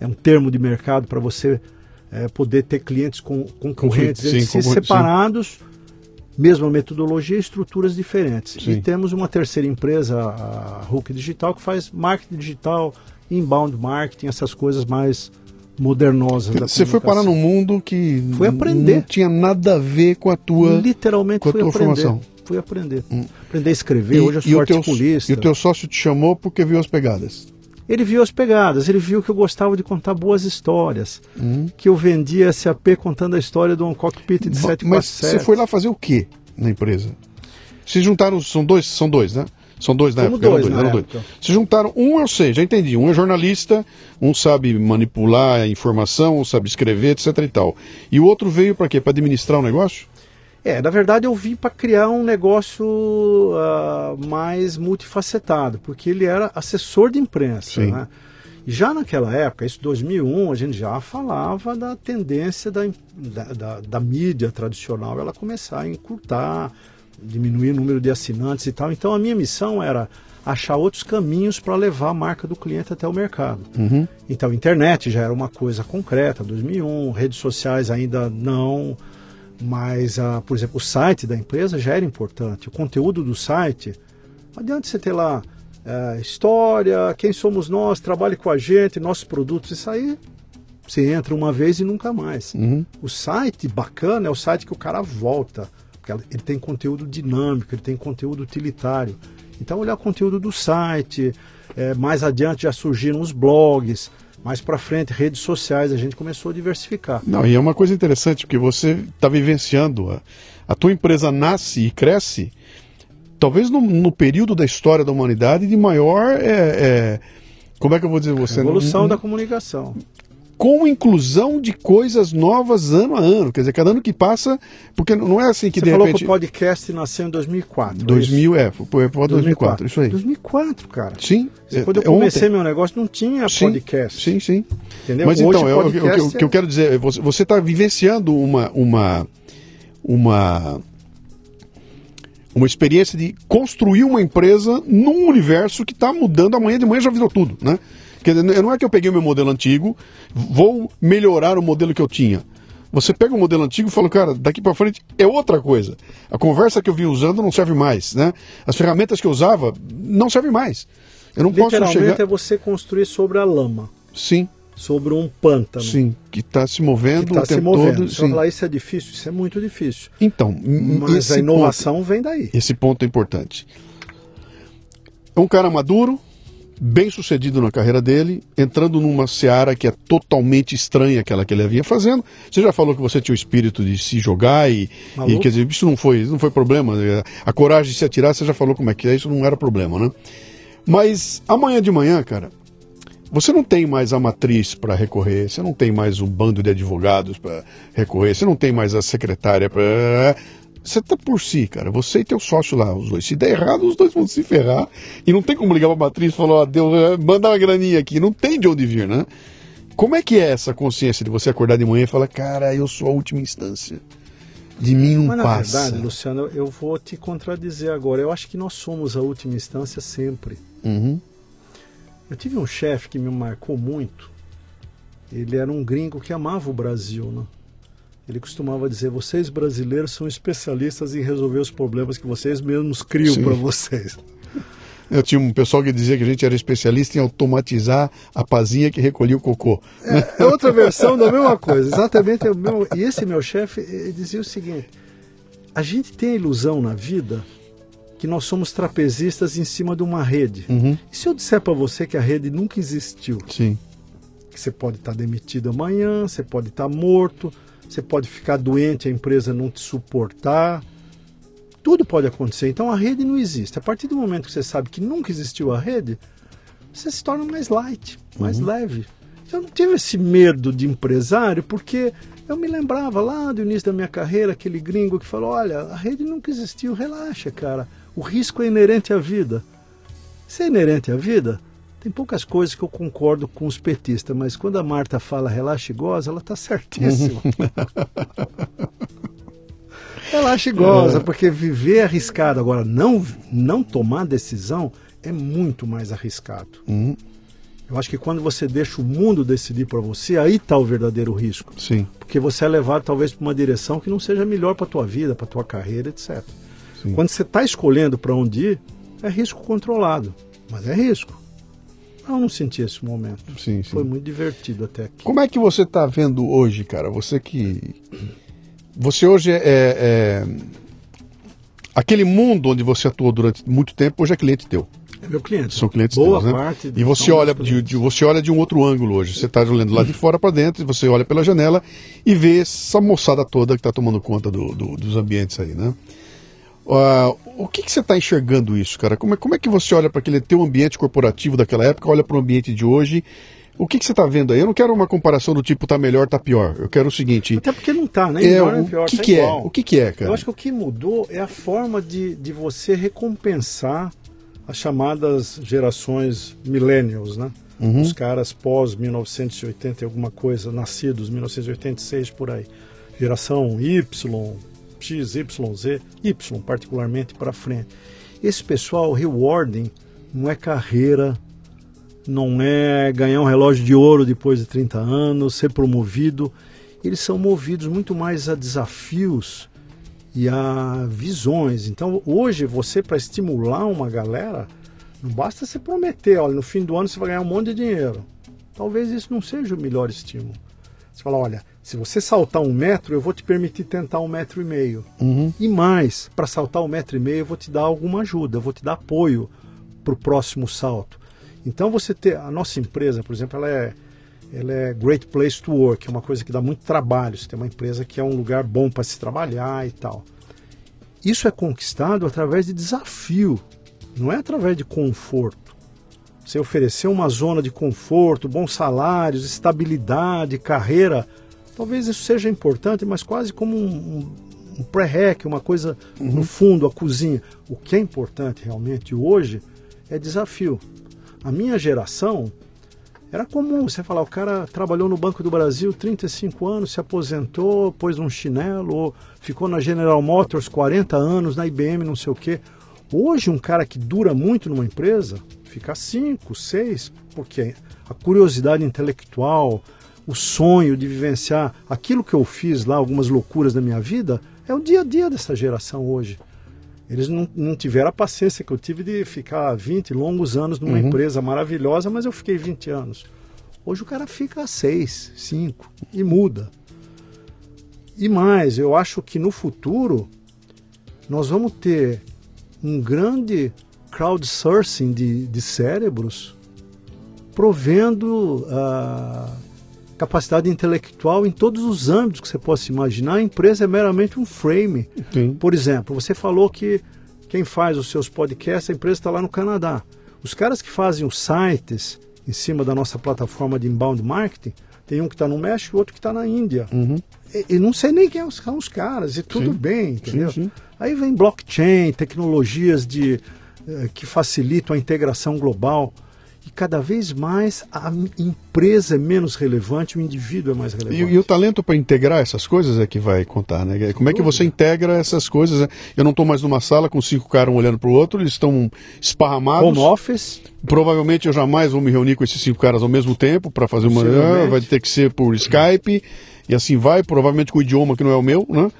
é um termo de mercado para você eh, poder ter clientes com, concorrentes Sim, sim. separados, mesma metodologia, estruturas diferentes. Sim. E temos uma terceira empresa, a Hulk Digital, que faz marketing digital, inbound marketing, essas coisas mais modernosas da Você foi parar num mundo que Fui aprender. não tinha nada a ver com a tua. Literalmente com a fui tua aprender. formação. Fui aprender. Aprender a escrever. Hoje eu sou o teu, articulista. e o teu sócio te chamou porque viu as pegadas. Ele viu as pegadas, ele viu que eu gostava de contar boas histórias. Hum. Que eu vendia SAP contando a história de um cockpit de Mas 747. você foi lá fazer o quê na empresa? Se juntaram, são dois, são dois, né? São dois na Somos época. dois eram na eram época. Se juntaram, um eu sei, já entendi. Um é jornalista, um sabe manipular a informação, um sabe escrever, etc e tal. E o outro veio para quê? Para administrar o negócio? É, na verdade eu vim para criar um negócio ah, mais multifacetado, porque ele era assessor de imprensa. Sim. Né? Já naquela época, isso 2001, a gente já falava da tendência da, da, da- da mídia tradicional ela começar a encurtar, diminuir o número de assinantes e tal. Então a minha missão era achar outros caminhos para levar a marca do cliente até o mercado. Então, internet já era uma coisa concreta, 2001, redes sociais ainda não, mas, ah, por exemplo, o site da empresa já era importante. O conteúdo do site, não adianta você ter lá eh, história, quem somos nós, trabalhe com a gente, nossos produtos, isso aí você entra uma vez e nunca mais. O site bacana é o site que o cara volta, porque ele tem conteúdo dinâmico, ele tem conteúdo utilitário. Então, olhar o conteúdo do site, eh, mais adiante já surgiram os blogs, mais para frente, redes sociais, a gente começou a diversificar. Não, e é uma coisa interessante, porque você está vivenciando. A, a tua empresa nasce e cresce, talvez no, no período da história da humanidade de maior. é, é, como é que eu vou dizer você? Evolução da comunicação. Com inclusão de coisas novas ano a ano. Quer dizer, cada ano que passa, porque não é assim que Você de falou repente. que o podcast nasceu em 2004. é 2000, é, foi por 2004, isso aí. 2004, cara. Sim. é- Quando eu é comecei ontem. meu negócio, não tinha Sim, podcast. Sim, sim. Entendeu? Mas Hoje então, eu- o que- podcast eu quero dizer, é você- você está vivenciando uma, uma, uma, uma experiência de construir uma empresa num universo que está mudando amanhã de manhã já virou tudo, né? Não é que eu peguei o meu modelo antigo, vou melhorar o modelo que eu tinha. Você pega o modelo antigo e fala, cara, daqui para frente é outra coisa. A conversa que eu vim usando não serve mais, né? As ferramentas que eu usava não servem mais. Eu não posso chegar. é você construir sobre a lama, Sim, sobre um pântano. sim, que está se movendo Que está o se tempo movendo. todo. Você falar, isso é difícil? Isso é muito difícil. Então, Mas a inovação vem daí. ponto, esse ponto é importante. É um cara maduro, bem sucedido na carreira dele, entrando numa seara que é totalmente estranha àquela que ele havia fazendo. Você já falou que você tinha o espírito de se jogar e, e quer dizer, isso não foi, não foi problema. A coragem de se atirar, você já falou como é que é, isso não era problema, né? Mas amanhã de manhã, cara, você não tem mais a matriz para recorrer, você não tem mais um bando de advogados para recorrer, você não tem mais a secretária para. Você tá por si, cara. Você e teu sócio lá, os dois. Se der errado, os dois vão se ferrar. E não tem como ligar pra matriz e falar, ó, eh, manda uma graninha aqui. Não tem de onde vir, né? Como é que é essa consciência de você acordar de manhã e falar, cara, eu sou a última instância? De mim não Mas na passa. verdade, Luciano, eu vou te contradizer agora. Eu acho que nós somos a última instância sempre. Uhum. Eu tive um chefe que me marcou muito. Ele era um gringo que amava o Brasil, né? Ele costumava dizer: vocês brasileiros são especialistas em resolver os problemas que vocês mesmos criam para vocês. [laughs] Eu tinha um pessoal que dizia que a gente era especialista em automatizar a pazinha que recolhia o cocô. É outra versão da mesma coisa, exatamente o mesmo. E esse meu chefe dizia o seguinte: a gente tem a ilusão na vida que nós somos trapezistas em cima de uma rede. Uhum. E se eu disser para você que a rede nunca existiu? Sim. que você pode estar demitido amanhã, você pode estar morto, você pode ficar doente, a empresa não te suportar. Tudo pode acontecer. Então a rede não existe. A partir do momento que você sabe que nunca existiu a rede, você se torna mais light, mais leve. Eu não tive esse medo de empresário porque eu me lembrava lá do início da minha carreira, aquele gringo que falou: olha, a rede nunca existiu, relaxa, cara. O risco é inerente à vida. Se é inerente à vida, tem poucas coisas que eu concordo com os petistas, mas quando a Marta fala relaxa e goza, ela está certíssima. relaxa e goza, porque viver é arriscado. Agora, não, não tomar decisão é muito mais arriscado. Uhum. Eu acho que quando você deixa o mundo decidir para você, aí está o verdadeiro risco. Sim. Porque você é levado talvez para uma direção que não seja melhor para a tua vida, para a tua carreira, etc. Sim. Quando você está escolhendo para onde ir, é risco controlado, mas é risco. Não, não senti esse momento. Sim, sim. Foi muito divertido até aqui. Como é que você está vendo hoje, cara? Você que. Você hoje é, é- Aquele mundo onde você atuou durante muito tempo, hoje é cliente teu. É meu cliente. São clientes Boa teus, né? parte. E você olha, de, de- você olha de um outro ângulo hoje. Você está olhando lá de fora para dentro, e você olha pela janela e vê essa moçada toda que está tomando conta do- do- dos ambientes aí, né? Ah, o que, que você está enxergando isso, cara? Como é, como é que você olha para aquele teu ambiente corporativo daquela época, olha para o ambiente de hoje? O que, que você está vendo aí? Eu não quero uma comparação do tipo tá melhor, tá pior. Eu quero o seguinte. Até porque não tá, né? É, o pior, que, tá que é? O que, que é, cara? Eu acho que o que mudou é a forma de, de você recompensar as chamadas gerações millennials, né? Uhum. Os caras pós 1980 e alguma coisa, nascidos 1986 por aí. Geração Y, X, Y, Z, Y particularmente para frente. Esse pessoal, rewarding, não é carreira, não é ganhar um relógio de ouro depois de 30 anos, ser promovido. Eles são movidos muito mais a desafios e a visões. Então, hoje, você, para estimular uma galera, não basta você prometer, olha, no fim do ano você vai ganhar um monte de dinheiro. Talvez isso não seja o melhor estímulo. Você fala, olha, se você saltar um metro, eu vou te permitir tentar um metro e meio. Uhum. E mais, para saltar um metro e meio, eu vou te dar alguma ajuda, eu vou te dar apoio para o próximo salto. Então você ter a nossa empresa, por exemplo, ela é ela é great place to work, é uma coisa que dá muito trabalho. Você tem uma empresa que é um lugar bom para se trabalhar e tal. Isso é conquistado através de desafio, não é através de conforto. Você oferecer uma zona de conforto, bons salários, estabilidade, carreira, talvez isso seja importante, mas quase como um, um, um pré-rec, uma coisa no fundo, a cozinha. O que é importante realmente hoje é desafio. A minha geração era comum você falar, o cara trabalhou no Banco do Brasil 35 anos, se aposentou, pôs um chinelo, ou ficou na General Motors 40 anos, na IBM, não sei o quê. Hoje, um cara que dura muito numa empresa, fica 5, 6, porque a curiosidade intelectual, o sonho de vivenciar aquilo que eu fiz lá, algumas loucuras da minha vida, é o dia a dia dessa geração hoje. Eles não, não tiveram a paciência que eu tive de ficar 20 longos anos numa empresa maravilhosa, mas eu fiquei 20 anos. Hoje o cara fica 6, 5 e muda. E mais, eu acho que no futuro nós vamos ter um grande crowdsourcing de, de cérebros provendo a capacidade intelectual em todos os âmbitos que você possa imaginar. A empresa é meramente um frame. Sim. Por exemplo, você falou que quem faz os seus podcasts, a empresa está lá no Canadá. Os caras que fazem os sites em cima da nossa plataforma de inbound marketing, tem um que está no México e outro que está na Índia. Uhum. E, e não sei nem quem são os caras, e tudo Sim. bem, entendeu? sim. Aí vem blockchain, tecnologias de, que facilitam a integração global. E cada vez mais a empresa é menos relevante, o indivíduo é mais E, relevante. e o talento para integrar essas coisas é que vai contar, né? Como é que você integra essas coisas? né? Eu não estou mais numa sala com cinco caras um olhando para o outro, eles estão esparramados. Home office, Provavelmente eu jamais vou me reunir com esses cinco caras ao mesmo tempo para fazer uma. Vai ter que ser por Skype e assim vai, provavelmente com o idioma que não é o meu, né?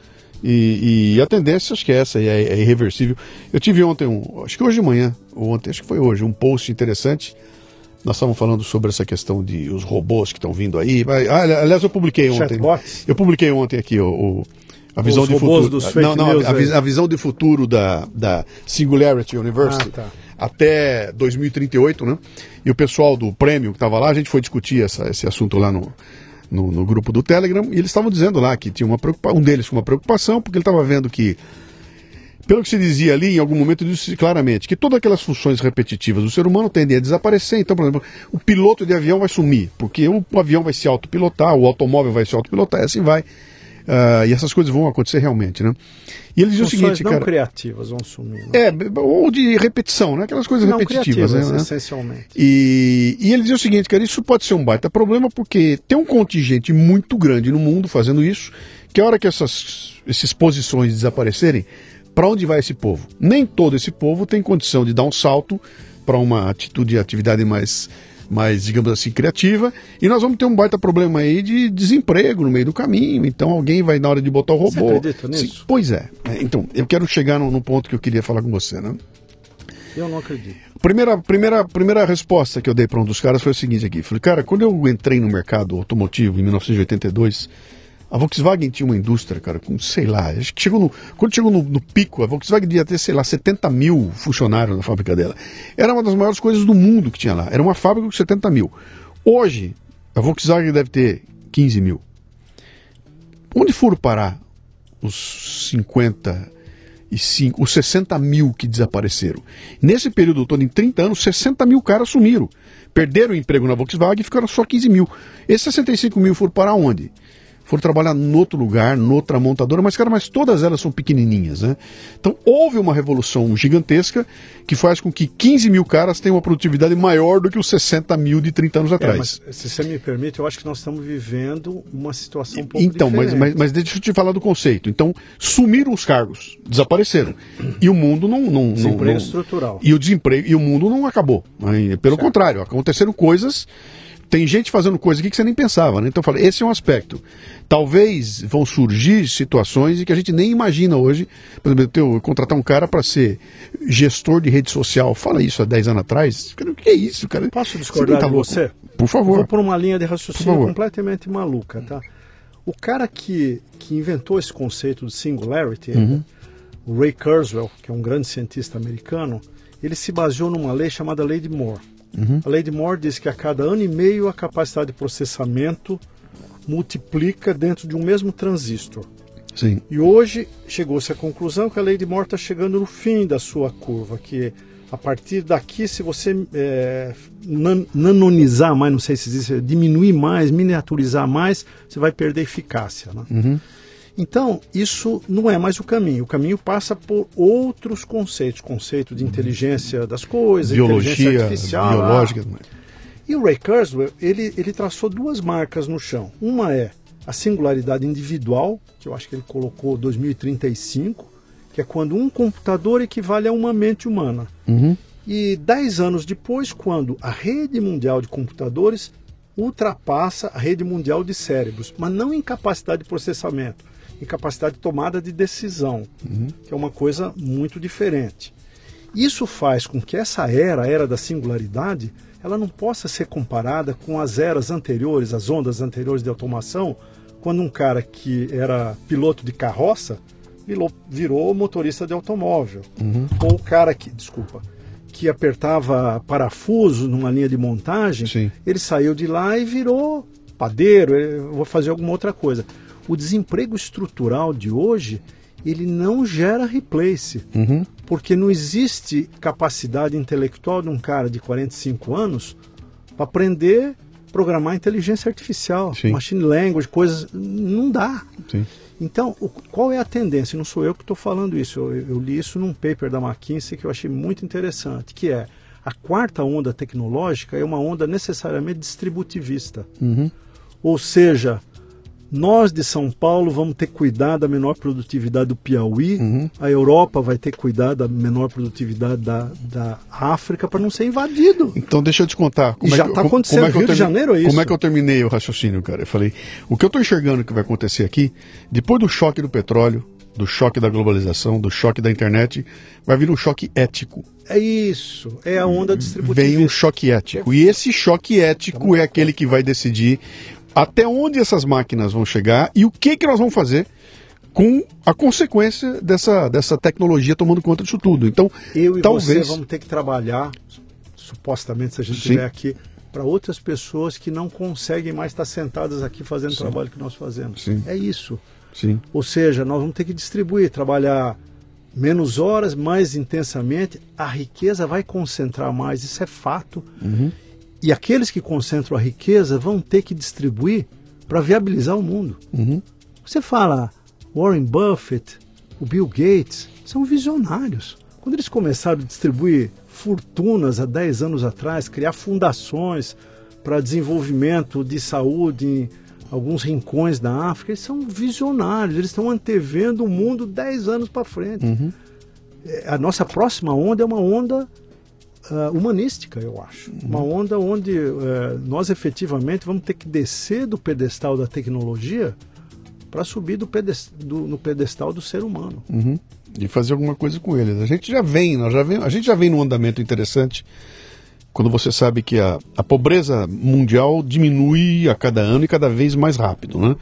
E, e a tendência, acho que é essa, é, é irreversível. Eu tive ontem, um, acho que hoje de manhã, ou ontem, acho que foi hoje, um post interessante. Nós estávamos falando sobre essa questão de os robôs que estão vindo aí. Ah, aliás, eu publiquei ontem. chatbots. Eu publiquei ontem aqui o, o- a visão Os de robôs futuro. dos fake não, não, news a, vi- aí. a visão de futuro da, da Singularity University Ah, tá. até 2038, né? E o pessoal do prêmio que estava lá, a gente foi discutir essa- esse assunto lá no, no, no grupo do Telegram, e eles estavam dizendo lá que tinha uma preocupação, um deles com uma preocupação, porque ele estava vendo que, pelo que se dizia ali, em algum momento disse claramente que todas aquelas funções repetitivas do ser humano tendem a desaparecer. Então, por exemplo, o piloto de avião vai sumir, porque o, avião vai se autopilotar, o automóvel vai se autopilotar, e assim vai. Ah, e essas coisas vão acontecer realmente, né? E ele dizia o seguinte, não cara. criativas vão sumir. né? É, ou de repetição, né? Aquelas coisas não repetitivas, criativas, né? essencialmente. E, e ele o seguinte, cara, isso pode ser um baita problema porque tem um contingente muito grande no mundo fazendo isso, que a hora que essas, essas posições desaparecerem, para onde vai esse povo? Nem todo esse povo tem condição de dar um salto para uma atitude de atividade mais, mais, digamos assim, criativa, e nós vamos ter um baita problema aí de desemprego no meio do caminho, então alguém vai na hora de botar o Você robô. acredita Sim, nisso? pois é. É, Então, eu quero chegar no, no ponto que eu queria falar com você, né? Eu não acredito. Primeira, primeira, primeira resposta que eu dei para um dos caras foi o seguinte aqui. Falei, cara, quando eu entrei no mercado automotivo em 1982, a Volkswagen tinha uma indústria, cara, com, sei lá, acho que chegou no, quando chegou no, no, pico, a Volkswagen devia ter, sei lá, 70 mil funcionários na fábrica dela. Era uma das maiores coisas do mundo que tinha lá. Era uma fábrica com 70 mil. Hoje, a Volkswagen deve ter 15 mil. Onde foram parar os 55, os 60 mil que desapareceram? Nesse período todo, em 30 anos, 60 mil caras sumiram. Perderam o emprego na Volkswagen e ficaram só 15 mil. Esses 65 mil foram para onde? Foram trabalhar em outro lugar, noutra montadora, mas, cara, mas todas elas são pequenininhas, né? Então, houve uma revolução gigantesca que faz com que 15 mil caras tenham uma produtividade maior do que os 60 mil de 30 anos atrás. É, se você me permite, eu acho que nós estamos vivendo uma situação um pouco então. Então, mas, mas, mas deixa eu te falar do conceito. Então, sumiram os cargos, desapareceram. E o mundo não... não desemprego não, não, estrutural. E o desemprego, e o mundo não acabou. Né? Pelo certo. contrário, aconteceram coisas tem gente fazendo coisa aqui que você nem pensava, né? Então eu falei, esse é um aspecto. Talvez vão surgir situações em que a gente nem imagina hoje. Por exemplo, eu contratar um cara para ser gestor de rede social. Fala isso há 10 anos atrás. O que é isso, cara? Posso discordar tá de você? Por favor. vou por uma linha de raciocínio completamente maluca, tá? O cara que, que inventou esse conceito de singularity, uhum. o Ray Kurzweil, que é um grande cientista americano, ele se baseou numa lei chamada Lei de Moore. Uhum. A lei de Moore diz que a cada ano e meio a capacidade de processamento multiplica dentro de um mesmo transistor. Sim. E hoje chegou-se à conclusão que a lei de Moore está chegando no fim da sua curva, que a partir daqui, se você é, nanonizar mais, não sei se existe, diminuir mais, miniaturizar mais, você vai perder eficácia. Né? Uhum. Então, isso não é mais o caminho. O caminho passa por outros conceitos, conceito de inteligência das coisas, biologia, inteligência artificial. Biológica. Ah. E o Ray Kurzweil, ele, ele traçou duas marcas no chão. Uma é a singularidade individual, que eu acho que ele colocou 2035, que é quando um computador equivale a uma mente humana. Uhum. E dez anos depois, quando a rede mundial de computadores ultrapassa a rede mundial de cérebros, mas não em capacidade de processamento, e capacidade de tomada de decisão, uhum. que é uma coisa muito diferente. Isso faz com que essa era, a era da singularidade, ela não possa ser comparada com as eras anteriores, as ondas anteriores de automação, quando um cara que era piloto de carroça virou, virou motorista de automóvel. Uhum. Ou o cara que, desculpa, que apertava parafuso numa linha de montagem, Sim. ele saiu de lá e virou padeiro, vou fazer alguma outra coisa o desemprego estrutural de hoje ele não gera replace, uhum. porque não existe capacidade intelectual de um cara de 45 anos para aprender a programar inteligência artificial, Sim. machine language, coisas. Não dá. Sim. Então, o, qual é a tendência? Não sou eu que estou falando isso, eu, eu, li isso num paper da McKinsey que eu achei muito interessante, que é a quarta onda tecnológica é uma onda necessariamente distributivista. Uhum. Ou seja, nós de São Paulo vamos ter cuidar da menor produtividade do Piauí, uhum. a Europa vai ter cuidar da menor produtividade da, da África para não ser invadido. Então deixa eu te contar. E é já está acontecendo como é Rio de Janeiro é isso. Como é que eu terminei o raciocínio, cara? Eu falei, o que eu estou enxergando que vai acontecer aqui, depois do choque do petróleo, do choque da globalização, do choque da internet, vai vir um choque ético. É isso, é a onda distributiva. Vem um choque ético. E esse choque ético é aquele que vai decidir até onde essas máquinas vão chegar e o que, que nós vamos fazer com a consequência dessa, dessa tecnologia tomando conta disso tudo. Então, eu e talvez você vamos ter que trabalhar, supostamente, se a gente estiver aqui, para outras pessoas que não conseguem mais estar sentadas aqui fazendo Sim. o trabalho que nós fazemos. Sim. É isso. Sim. Ou seja, nós vamos ter que distribuir, trabalhar menos horas, mais intensamente, a riqueza vai concentrar mais, isso é fato. Uhum. E aqueles que concentram a riqueza vão ter que distribuir para viabilizar o mundo. Uhum. Você fala Warren Buffett, o Bill Gates, são visionários. Quando eles começaram a distribuir fortunas há 10 anos atrás, criar fundações para desenvolvimento de saúde em alguns rincões da África, eles são visionários, eles estão antevendo o mundo 10 anos para frente. Uhum. A nossa próxima onda é uma onda uh, humanística, eu acho. Uhum. Uma onda onde uh, nós efetivamente vamos ter que descer do pedestal da tecnologia para subir do do, no pedestal do ser humano. Uhum. de fazer alguma coisa com eles. A gente já vem, nós já vem, a gente já vem num andamento interessante quando você sabe que a, a pobreza mundial diminui a cada ano e cada vez mais rápido, né?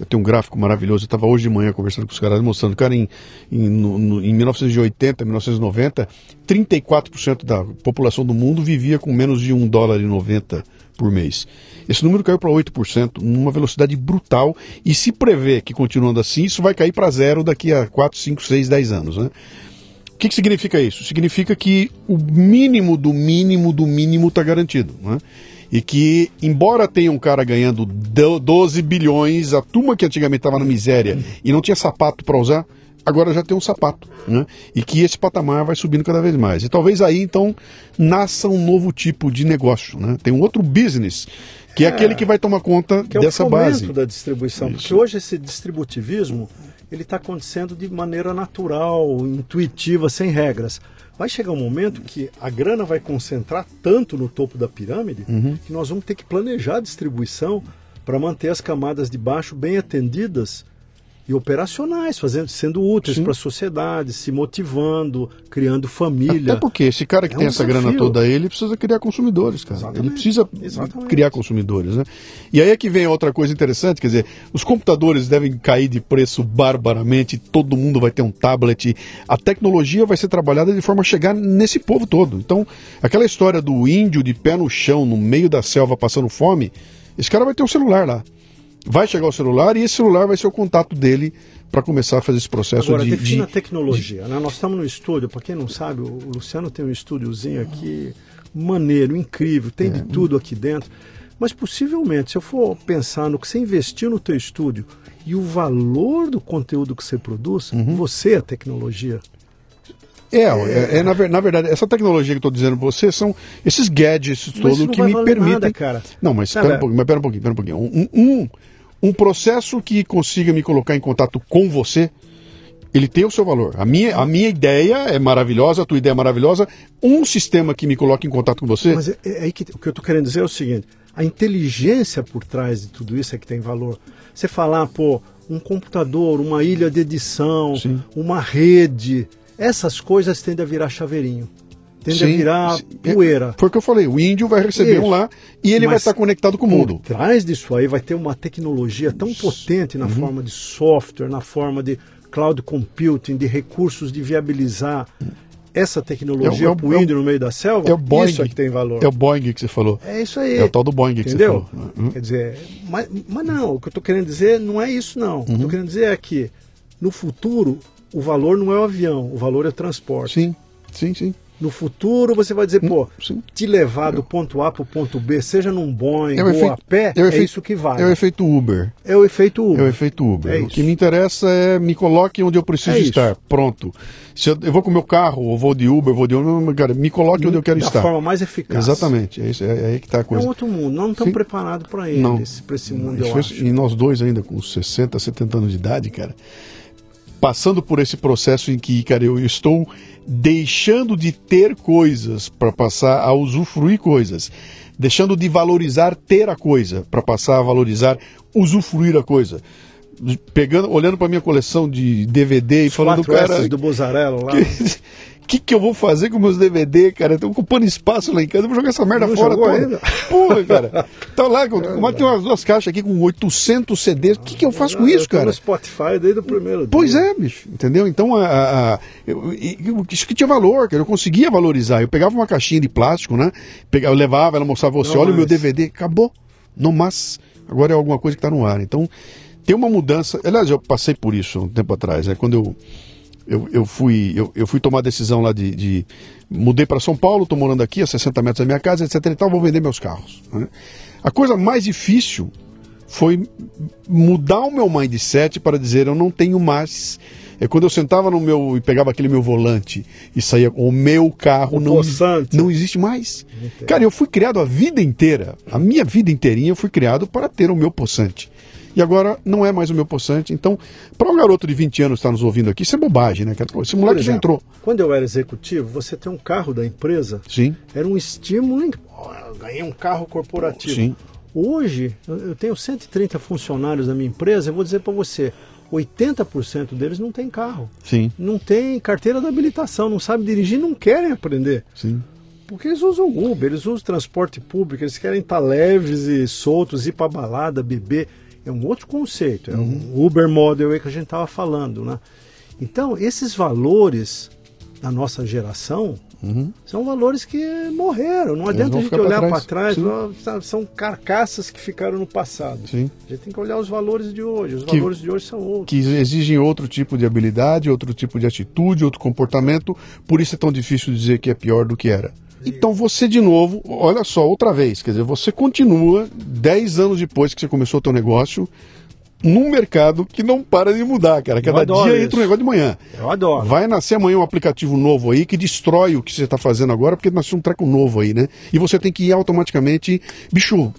Eu tenho um gráfico maravilhoso. Eu estava hoje de manhã conversando com os caras, mostrando, cara, em, em, no, em 1980, 1990, 34% da população do mundo vivia com menos de 1 dólar e 90 por mês. Esse número caiu para 8%, numa velocidade brutal, e se prevê que continuando assim, isso vai cair para zero daqui a 4, 5, 6, 10 anos. Né? O que, que significa isso? Significa que o mínimo do mínimo do mínimo está garantido. Né? E que, embora tenha um cara ganhando 12 bilhões, a turma que antigamente estava na miséria e não tinha sapato para usar, agora já tem um sapato, né? E que esse patamar vai subindo cada vez mais. E talvez aí então nasça um novo tipo de negócio, né? Tem um outro business que é, é aquele que vai tomar conta que dessa é o base da distribuição, Isso. porque hoje esse distributivismo ele está acontecendo de maneira natural, intuitiva, sem regras vai chegar um momento que a grana vai concentrar tanto no topo da pirâmide uhum. que nós vamos ter que planejar a distribuição para manter as camadas de baixo bem atendidas e operacionais, fazendo, sendo úteis para a sociedade, se motivando, criando família. Até porque esse cara que é tem um essa desafio. grana toda aí, ele precisa criar consumidores, cara. Exatamente. Ele precisa Exatamente. criar consumidores, né? E aí é que vem outra coisa interessante, quer dizer, os computadores devem cair de preço barbaramente, todo mundo vai ter um tablet, a tecnologia vai ser trabalhada de forma a chegar nesse povo todo. Então, aquela história do índio de pé no chão, no meio da selva, passando fome, esse cara vai ter um celular lá vai chegar o celular e esse celular vai ser o contato dele para começar a fazer esse processo Agora, de. Defina de, tecnologia. Né? Nós estamos no estúdio, para quem não sabe, o Luciano tem um estúdiozinho aqui maneiro, incrível, tem é. de tudo aqui dentro. Mas possivelmente, se eu for pensar no que você investiu no teu estúdio e o valor do conteúdo que você produz, uhum. você é a tecnologia. É, é, é na, na, verdade, essa tecnologia que eu estou dizendo para você são esses gadgets todos que me permitem. Nada, cara. Não, mas espera um pouquinho, mas pera um pouquinho, pera um pouquinho. Um, um, um processo que consiga me colocar em contato com você, ele tem o seu valor. A minha, a minha ideia é maravilhosa, a tua ideia é maravilhosa. Um sistema que me coloque em contato com você. Mas é, é aí que o que eu estou querendo dizer é o seguinte: a inteligência por trás de tudo isso é que tem valor. Você falar, pô, um computador, uma ilha de edição, Sim. uma rede, essas coisas tendem a virar chaveirinho. Tende sim, a virar sim. poeira. Foi o que eu falei, o índio vai receber Isso. um lá e ele Mas vai estar conectado com o mundo. Por trás disso aí vai ter uma tecnologia tão potente na uhum. forma de software, na forma de cloud computing, de recursos de viabilizar essa tecnologia é, é, o índio no meio da selva, é o Boeing, isso é que tem valor. É o Boeing que você falou. É isso aí. É o tal do Boeing Entendeu? que você falou. Uhum. Quer dizer, mas, mas não, o que eu estou querendo dizer não é isso não. Uhum. O que eu estou uhum. querendo dizer é que no futuro o valor não é o avião, o valor é o transporte. Sim, sim, sim. No futuro você vai dizer, pô, sim. te levar do ponto A para o ponto B, seja num Boeing é ou efeito, a pé, é, é efeito, isso que vale. É o efeito Uber. É o efeito Uber. É o efeito Uber. É o que me interessa é me coloque onde eu preciso é estar. Pronto. Se eu, eu, vou com o meu carro, ou vou de Uber, vou de Uber, cara, me coloque onde eu quero da estar. Da forma mais eficaz. Exatamente. É, isso, é, é aí que está a coisa. É outro mundo. Não estamos preparados para ele, para esse mundo, eu acho. E nós dois ainda, com 60, 70 anos de idade, cara passando por esse processo em que, cara, eu estou deixando de ter coisas para passar a usufruir coisas, deixando de valorizar ter a coisa para passar a valorizar usufruir a coisa. Pegando, olhando para minha coleção de DVD e Os falando, cara, do Bozarello lá. Que, que, que eu vou fazer com meus DVD, cara? Tô ocupando espaço lá em casa, eu vou jogar essa merda não fora toda. Ainda? [laughs] Porra, cara. Então [laughs] lá, é, tem umas duas caixas aqui com 800 CDs, o que, que eu faço com isso, cara? no Spotify desde o primeiro Pois dia. é, bicho, entendeu? Então, a, a, a eu, eu, isso que tinha valor, cara. Eu conseguia valorizar. Eu pegava uma caixinha de plástico, né? Pegava, eu levava, ela mostrava você, não olha o meu DVD, acabou. Não mais. Agora é alguma coisa que está no ar. Então, tem uma mudança. Aliás, eu passei por isso um tempo atrás, né? Quando eu eu, eu, fui, eu, eu, fui tomar a decisão lá de. de mudei para São Paulo, estou morando aqui a 60 metros da minha casa, etc. e tal, vou vender meus carros. Né? A coisa mais difícil foi mudar o meu mindset para dizer eu não tenho mais. É quando eu sentava no meu e pegava aquele meu volante e saía o meu carro, o não, não existe mais. Cara, eu fui criado a vida inteira, a minha vida inteirinha eu fui criado para ter o meu possante e agora não é mais o meu possante. Então, para um garoto de 20 anos estar nos ouvindo aqui, isso é bobagem, né? Esse moleque exemplo, já entrou. Quando eu era executivo, você ter um carro da empresa Sim. era um estímulo. Em... Oh, ganhei um carro corporativo. Sim. Hoje, eu tenho 130 funcionários na minha empresa, eu vou dizer para você, 80% deles não tem carro, Sim, não tem carteira de habilitação, não sabe dirigir, não querem aprender. sim. Porque eles usam Uber, eles usam transporte público, eles querem estar leves e soltos, ir para balada, beber. É um outro conceito, é um Uber model aí que a gente estava falando, né? Então, esses valores da nossa geração são valores que morreram. Não adianta a gente olhar trás. para trás, sabe, são carcaças que ficaram no passado. Sim. A gente tem que olhar os valores de hoje. Os Que- valores de hoje são outros. Que exigem outro tipo de habilidade, outro tipo de atitude, outro comportamento. Por isso é tão difícil dizer que é pior do que era. Então você de novo, olha só, outra vez, quer dizer, você continua 10 anos depois que você começou o teu negócio num mercado que não para de mudar, cara. Cada dia isso. entra um negócio de manhã. Eu adoro. Vai nascer amanhã um aplicativo novo aí que destrói o que você está fazendo agora, porque nasceu um treco novo aí, né? E você tem que ir automaticamente, bicho,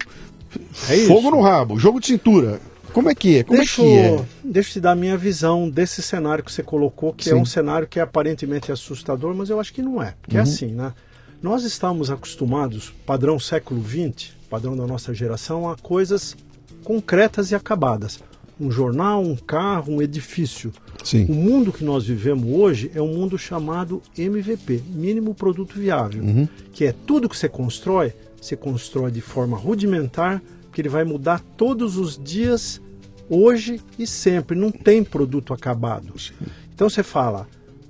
É isso. fogo no rabo, jogo de cintura. Como é que é? Como deixa, é que é? deixa eu te dar a minha visão desse cenário que você colocou, que é Sim. um cenário que é aparentemente assustador, mas eu acho que não é. Porque Uhum. é assim, né? Nós estamos acostumados, padrão século XX, padrão da nossa geração, a coisas concretas e acabadas. Um jornal, um carro, um edifício. O Sim. mundo que nós vivemos hoje é um mundo chamado MVP, mínimo produto viável, Uhum. que é tudo que você constrói, você constrói de forma rudimentar, porque ele vai mudar todos os dias, hoje e sempre. Não tem produto acabado. Então você fala,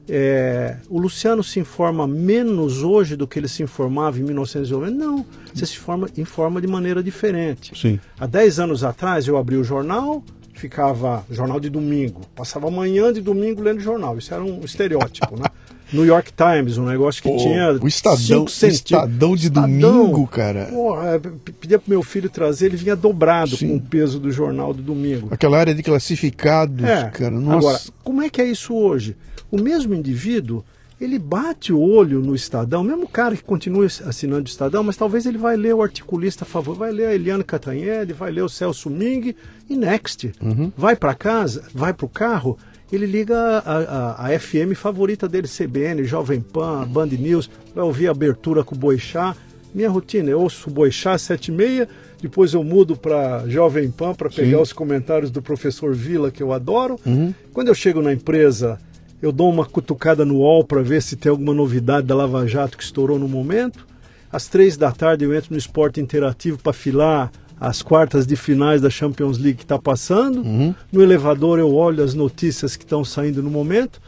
é, o Luciano se informa menos hoje do que ele se informava em 1990? Não, você se forma, informa de maneira diferente. Sim. Há 10 anos atrás eu abri o jornal, ficava jornal de domingo, passava manhã de domingo lendo jornal. Isso era um estereótipo, né? [laughs] New York Times, um negócio que Pô, tinha o Estadão, cinco o. Estadão de Estadão. domingo, cara. Porra, é, pedia pro meu filho trazer, ele vinha dobrado Sim. com o peso do jornal do domingo. Aquela área de classificados, É, cara. Nossa. Agora, como é que é isso hoje? O mesmo indivíduo, ele bate o olho no Estadão, mesmo o cara que continua assinando o Estadão, mas talvez ele vai ler o articulista a favor, vai ler a Eliane Catanhede, vai ler o Celso Ming e next. Uhum. Vai para casa, vai para o carro, ele liga a, a- a FM favorita dele, CBN, Jovem Pan, Band News, vai ouvir a abertura com o Boixá. Minha rotina, eu ouço o Boixá 7 e meia, depois eu mudo para Jovem Pan para pegar Sim. os comentários do professor Vila, que eu adoro. Uhum. Quando eu chego na empresa, eu dou uma cutucada no UOL para ver se tem alguma novidade da Lava Jato que estourou no momento. Às três da tarde eu entro no esporte interativo para filar as quartas de finais da Champions League que está passando. Uhum. No elevador eu olho as notícias que estão saindo no momento.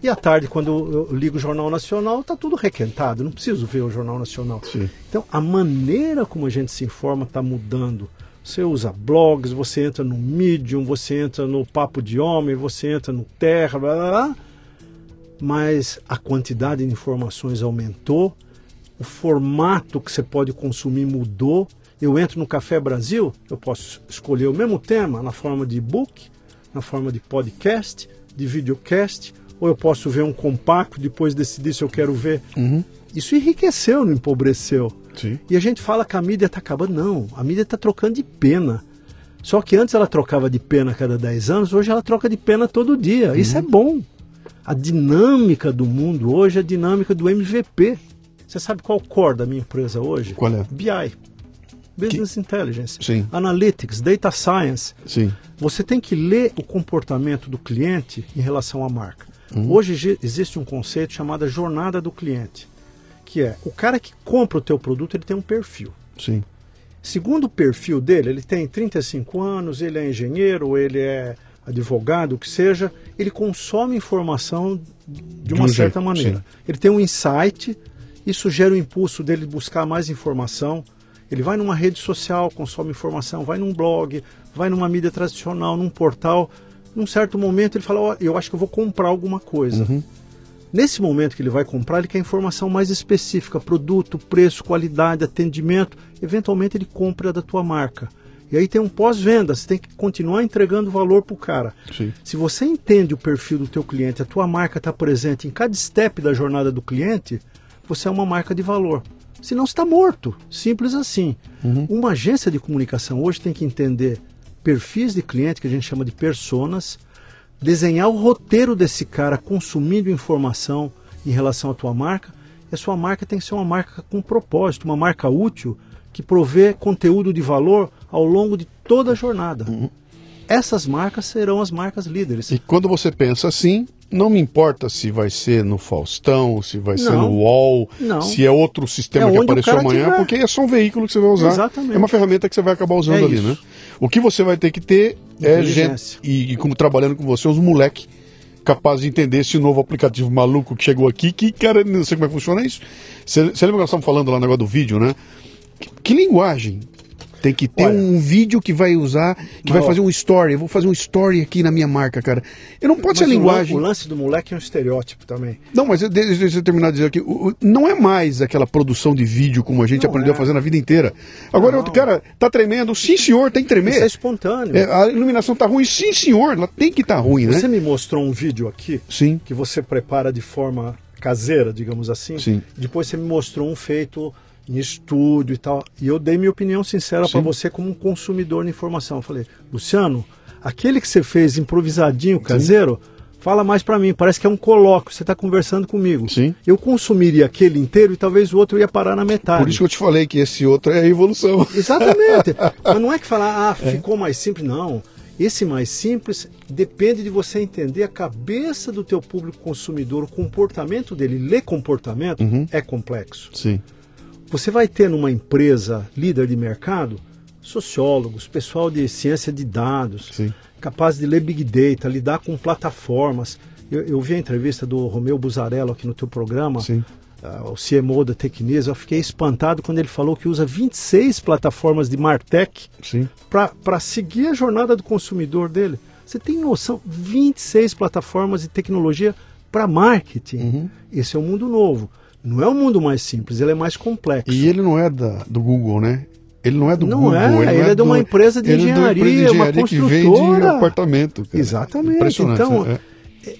E à tarde, quando eu ligo o Jornal Nacional, está tudo requentado. Não preciso ver o Jornal Nacional. Sim. Então, a maneira como a gente se informa está mudando. Você usa blogs, você entra no Medium, você entra no Papo de Homem, você entra no Terra, blá blá blá. Mas a quantidade de informações aumentou, o formato que você pode consumir mudou. Eu entro no Café Brasil, eu posso escolher o mesmo tema na forma de e-book, na forma de podcast, de videocast, ou eu posso ver um compacto, depois decidir se eu quero ver. Uhum. Isso enriqueceu, não empobreceu. Sim. E a gente fala que a mídia está acabando. Não, a mídia está trocando de pena. Só que antes ela trocava de pena a cada 10 anos, hoje ela troca de pena todo dia. Isso é bom. A dinâmica do mundo hoje é a dinâmica do MVP. Você sabe qual o core da minha empresa hoje? Qual é? BI. Business Intelligence. Sim. Analytics, Data Science. Sim. Você tem que ler o comportamento do cliente em relação à marca. Hoje ge- existe um conceito chamado jornada do cliente, que é o cara que compra o teu produto, ele tem um perfil. Sim. Segundo o perfil dele, ele tem 35 anos, ele é engenheiro, ele é advogado, o que seja, ele consome informação de uma um certa jeito, maneira. sim. Ele tem um insight, isso gera o impulso dele buscar mais informação. Ele vai numa rede social, consome informação, vai num blog, vai numa mídia tradicional, num portal. Num certo momento ele fala, ó, eu acho que eu vou comprar alguma coisa. Uhum. Nesse momento que ele vai comprar, ele quer informação mais específica, produto, preço, qualidade, atendimento. Eventualmente ele compra da tua marca. E aí tem um pós-venda, você tem que continuar entregando valor para o cara. Sim. Se você entende o perfil do teu cliente, a tua marca está presente em cada step da jornada do cliente, você é uma marca de valor. Senão você está morto. Simples assim. Uma agência de comunicação hoje tem que entender perfis de cliente, que a gente chama de personas, desenhar o roteiro desse cara consumindo informação em relação à tua marca. E a sua marca tem que ser uma marca com propósito, uma marca útil que provê conteúdo de valor ao longo de toda a jornada. essas marcas serão as marcas líderes. E quando você pensa assim, não me importa se vai ser no Faustão, se vai ser Não. no UOL, Não. se é outro sistema É que apareceu amanhã, tiver. porque é só um veículo que você vai usar. Exatamente. É uma ferramenta que você vai acabar usando É ali, isso. né? O que você vai ter que ter é gente, e, e como trabalhando com você, uns moleque capaz de entender esse novo aplicativo maluco que chegou aqui, que, cara, não sei como é que funciona isso. Você, lembra que nós estamos falando lá no negócio do vídeo, né? Que, que linguagem? Tem que ter Olha. um vídeo que vai usar, que vai ó. fazer um story. Eu vou fazer um story aqui na minha marca, cara. Eu não pode ser lan- linguagem. O lance do moleque é um estereótipo também. Não, mas eu- deixa eu terminar de dizer aqui. Não é mais aquela produção de vídeo como a gente Não aprendeu é. a fazer na vida inteira. Agora, Não. outro cara, tá tremendo. Sim, senhor, tem que tremer. Isso é espontâneo. É, a iluminação tá ruim. Sim, senhor, ela tem que estar tá ruim, né? Você me mostrou um vídeo aqui Sim. que você prepara de forma caseira, digamos assim. Sim. Depois você me mostrou um feito em estúdio e tal. E eu dei minha opinião sincera para Sim. você como um consumidor de informação. Eu falei, Luciano, aquele que você fez improvisadinho, caseiro, fala mais para mim. Parece que é um colóquio. Você está conversando comigo. Sim. Eu consumiria aquele inteiro e talvez o outro ia parar na metade. Por isso que eu te falei que esse outro é a evolução. [laughs] Exatamente. [laughs] Mas não é que falar, ah, ficou mais simples. Não. Esse mais simples depende de você entender a cabeça do teu público consumidor, o comportamento dele. Ler comportamento Uhum. é complexo. Sim. Você vai ter numa empresa líder de mercado sociólogos, pessoal de ciência de dados, Sim. capaz de ler Big Data, lidar com plataformas. Eu, eu vi a entrevista do Romeu Buzarello aqui no teu programa, Sim. ah, o CMO da Tecnisa. Eu fiquei espantado quando ele falou que usa 26 plataformas de Martech para seguir a jornada do consumidor dele. Você tem noção? 26 plataformas de tecnologia para marketing. Uhum. Esse é um mundo novo. Não é um mundo mais simples, ele é mais complexo. E ele não é da, do Google, né? Ele não é do Não Google. é, ele é de uma empresa de ele é de uma empresa de engenharia, uma engenharia que vende construtora. apartamento. cara. Exatamente. Então, né?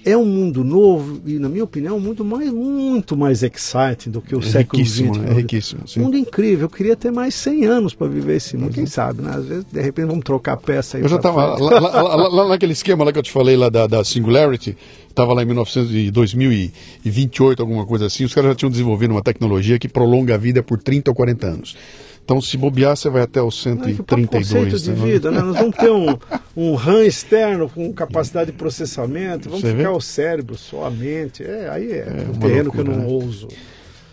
é um mundo novo e, na minha opinião, um mundo mais, muito mais exciting do que o É século XX. né? É riquíssimo. Sim. Um mundo incrível. Eu queria ter mais 100 anos para viver esse mundo. Quem sabe, né? Às vezes, de repente, vamos trocar peça aí. Eu já estava lá, lá- lá- lá naquele esquema lá que eu te falei lá da, da Singularity, estava lá em 1900 e 2028, alguma coisa assim, os caras já tinham desenvolvido uma tecnologia que prolonga a vida por 30 ou 40 anos. Então, se bobear, você vai até os Não, é que o próprio 132. conceito de né? vida, né? Nós vamos ter um, um RAM externo com capacidade de processamento, vamos Você vê? ficar o cérebro, só a mente. É, aí é, um uma terreno que eu loucura, não né? ouso.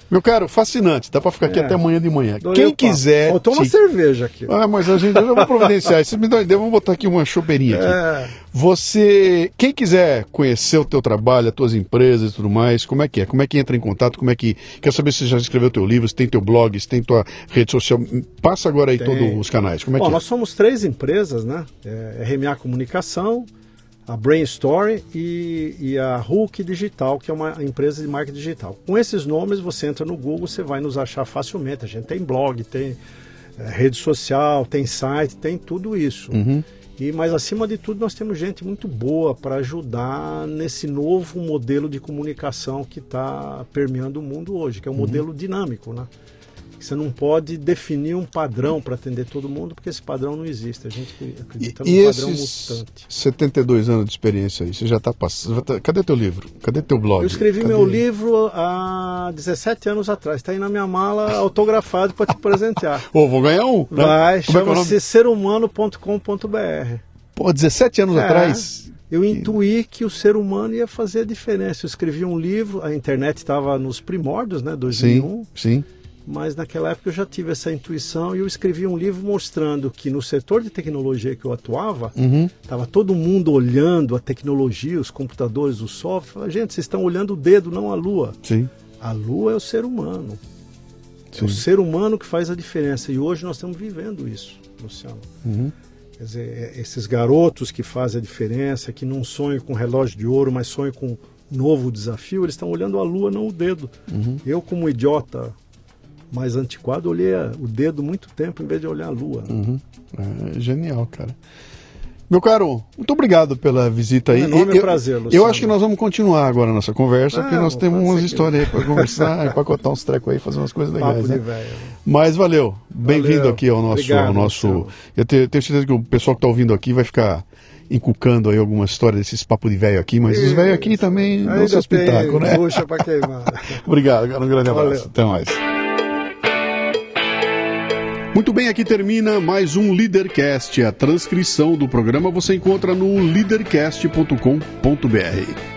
Meu caro, fascinante. Dá para ficar aqui É. até amanhã de manhã. Quem quiser. Faltou uma te- cerveja aqui. ó. Ah, mas a gente eu vou providenciar. Você me dá uma ideia, vamos botar aqui uma chopeirinha aqui. É. Você, quem quiser conhecer o teu trabalho, as tuas empresas e tudo mais, como é que é? Como é que entra em contato? Como é que quer saber se você já escreveu teu livro, se tem teu blog, se tem tua rede social? Passa agora aí Tem. todos os canais. Como é Bom, que é? nós somos três empresas, né? É, RMA Comunicação, a Brain Story e, e a Hulk Digital, que é uma empresa de marketing digital. Com esses nomes, você entra no Google, você vai nos achar facilmente. A gente tem blog, tem é, rede social, tem site, tem tudo isso. Uhum. E, mas acima de tudo, nós temos gente muito boa para ajudar nesse novo modelo de comunicação que está permeando o mundo hoje, que é um modelo dinâmico, né? Você não pode definir um padrão para atender todo mundo, porque esse padrão não existe. A gente acredita e num padrão mutante. 72 anos de experiência aí, você já está passando. tá- Cadê teu livro? Cadê teu blog? Eu escrevi Cadê- meu livro há 17 anos atrás. Está aí na minha mala, autografado para te presentear. [laughs] Ô, vou ganhar um. né? Vai, é é chama-se serhumano.com.br. Pô, 17 anos É. atrás. Eu intuí que o ser humano ia fazer a diferença. Eu escrevi um livro, a internet estava nos primórdios, né, 2001, Sim, sim. Mas naquela época eu já tive essa intuição e eu escrevi um livro mostrando que no setor de tecnologia que eu atuava, Uhum. estava todo mundo olhando a tecnologia, os computadores, o software. Gente, vocês estão olhando o dedo, não a lua. Sim. A lua é o ser humano. É Sim. o ser humano que faz a diferença. E hoje nós estamos vivendo isso, Luciano. Uhum. Quer dizer, é- esses garotos que fazem a diferença, que não sonham com relógio de ouro, mas sonham com um novo desafio, eles estão olhando a lua, não o dedo. Uhum. Eu, como idiota mais antiquado, olhei o dedo muito tempo em vez de olhar a lua. né? Uhum. É genial, cara. Meu caro, muito obrigado pela visita aí. Um enorme eu, prazer, Eu Luciano. acho que nós vamos continuar agora a nossa conversa, Ah, porque nós vou temos umas que- histórias aí para conversar, [laughs] empacotar uns trecos aí, fazer umas coisas legais, Papo né? de velho. Mas valeu, bem-vindo aqui ao nosso. Obrigado, ao nosso eu te- tenho certeza que o pessoal que está ouvindo aqui vai ficar encucando aí alguma história desses papos de velho aqui, mas os velhos aqui também dão seu espetáculo, né? bucha pra queimar. [laughs] Obrigado, cara, um grande abraço. Valeu. Até mais. Muito bem, aqui termina mais um Leadercast. A transcrição do programa você encontra no leadercast.com.br.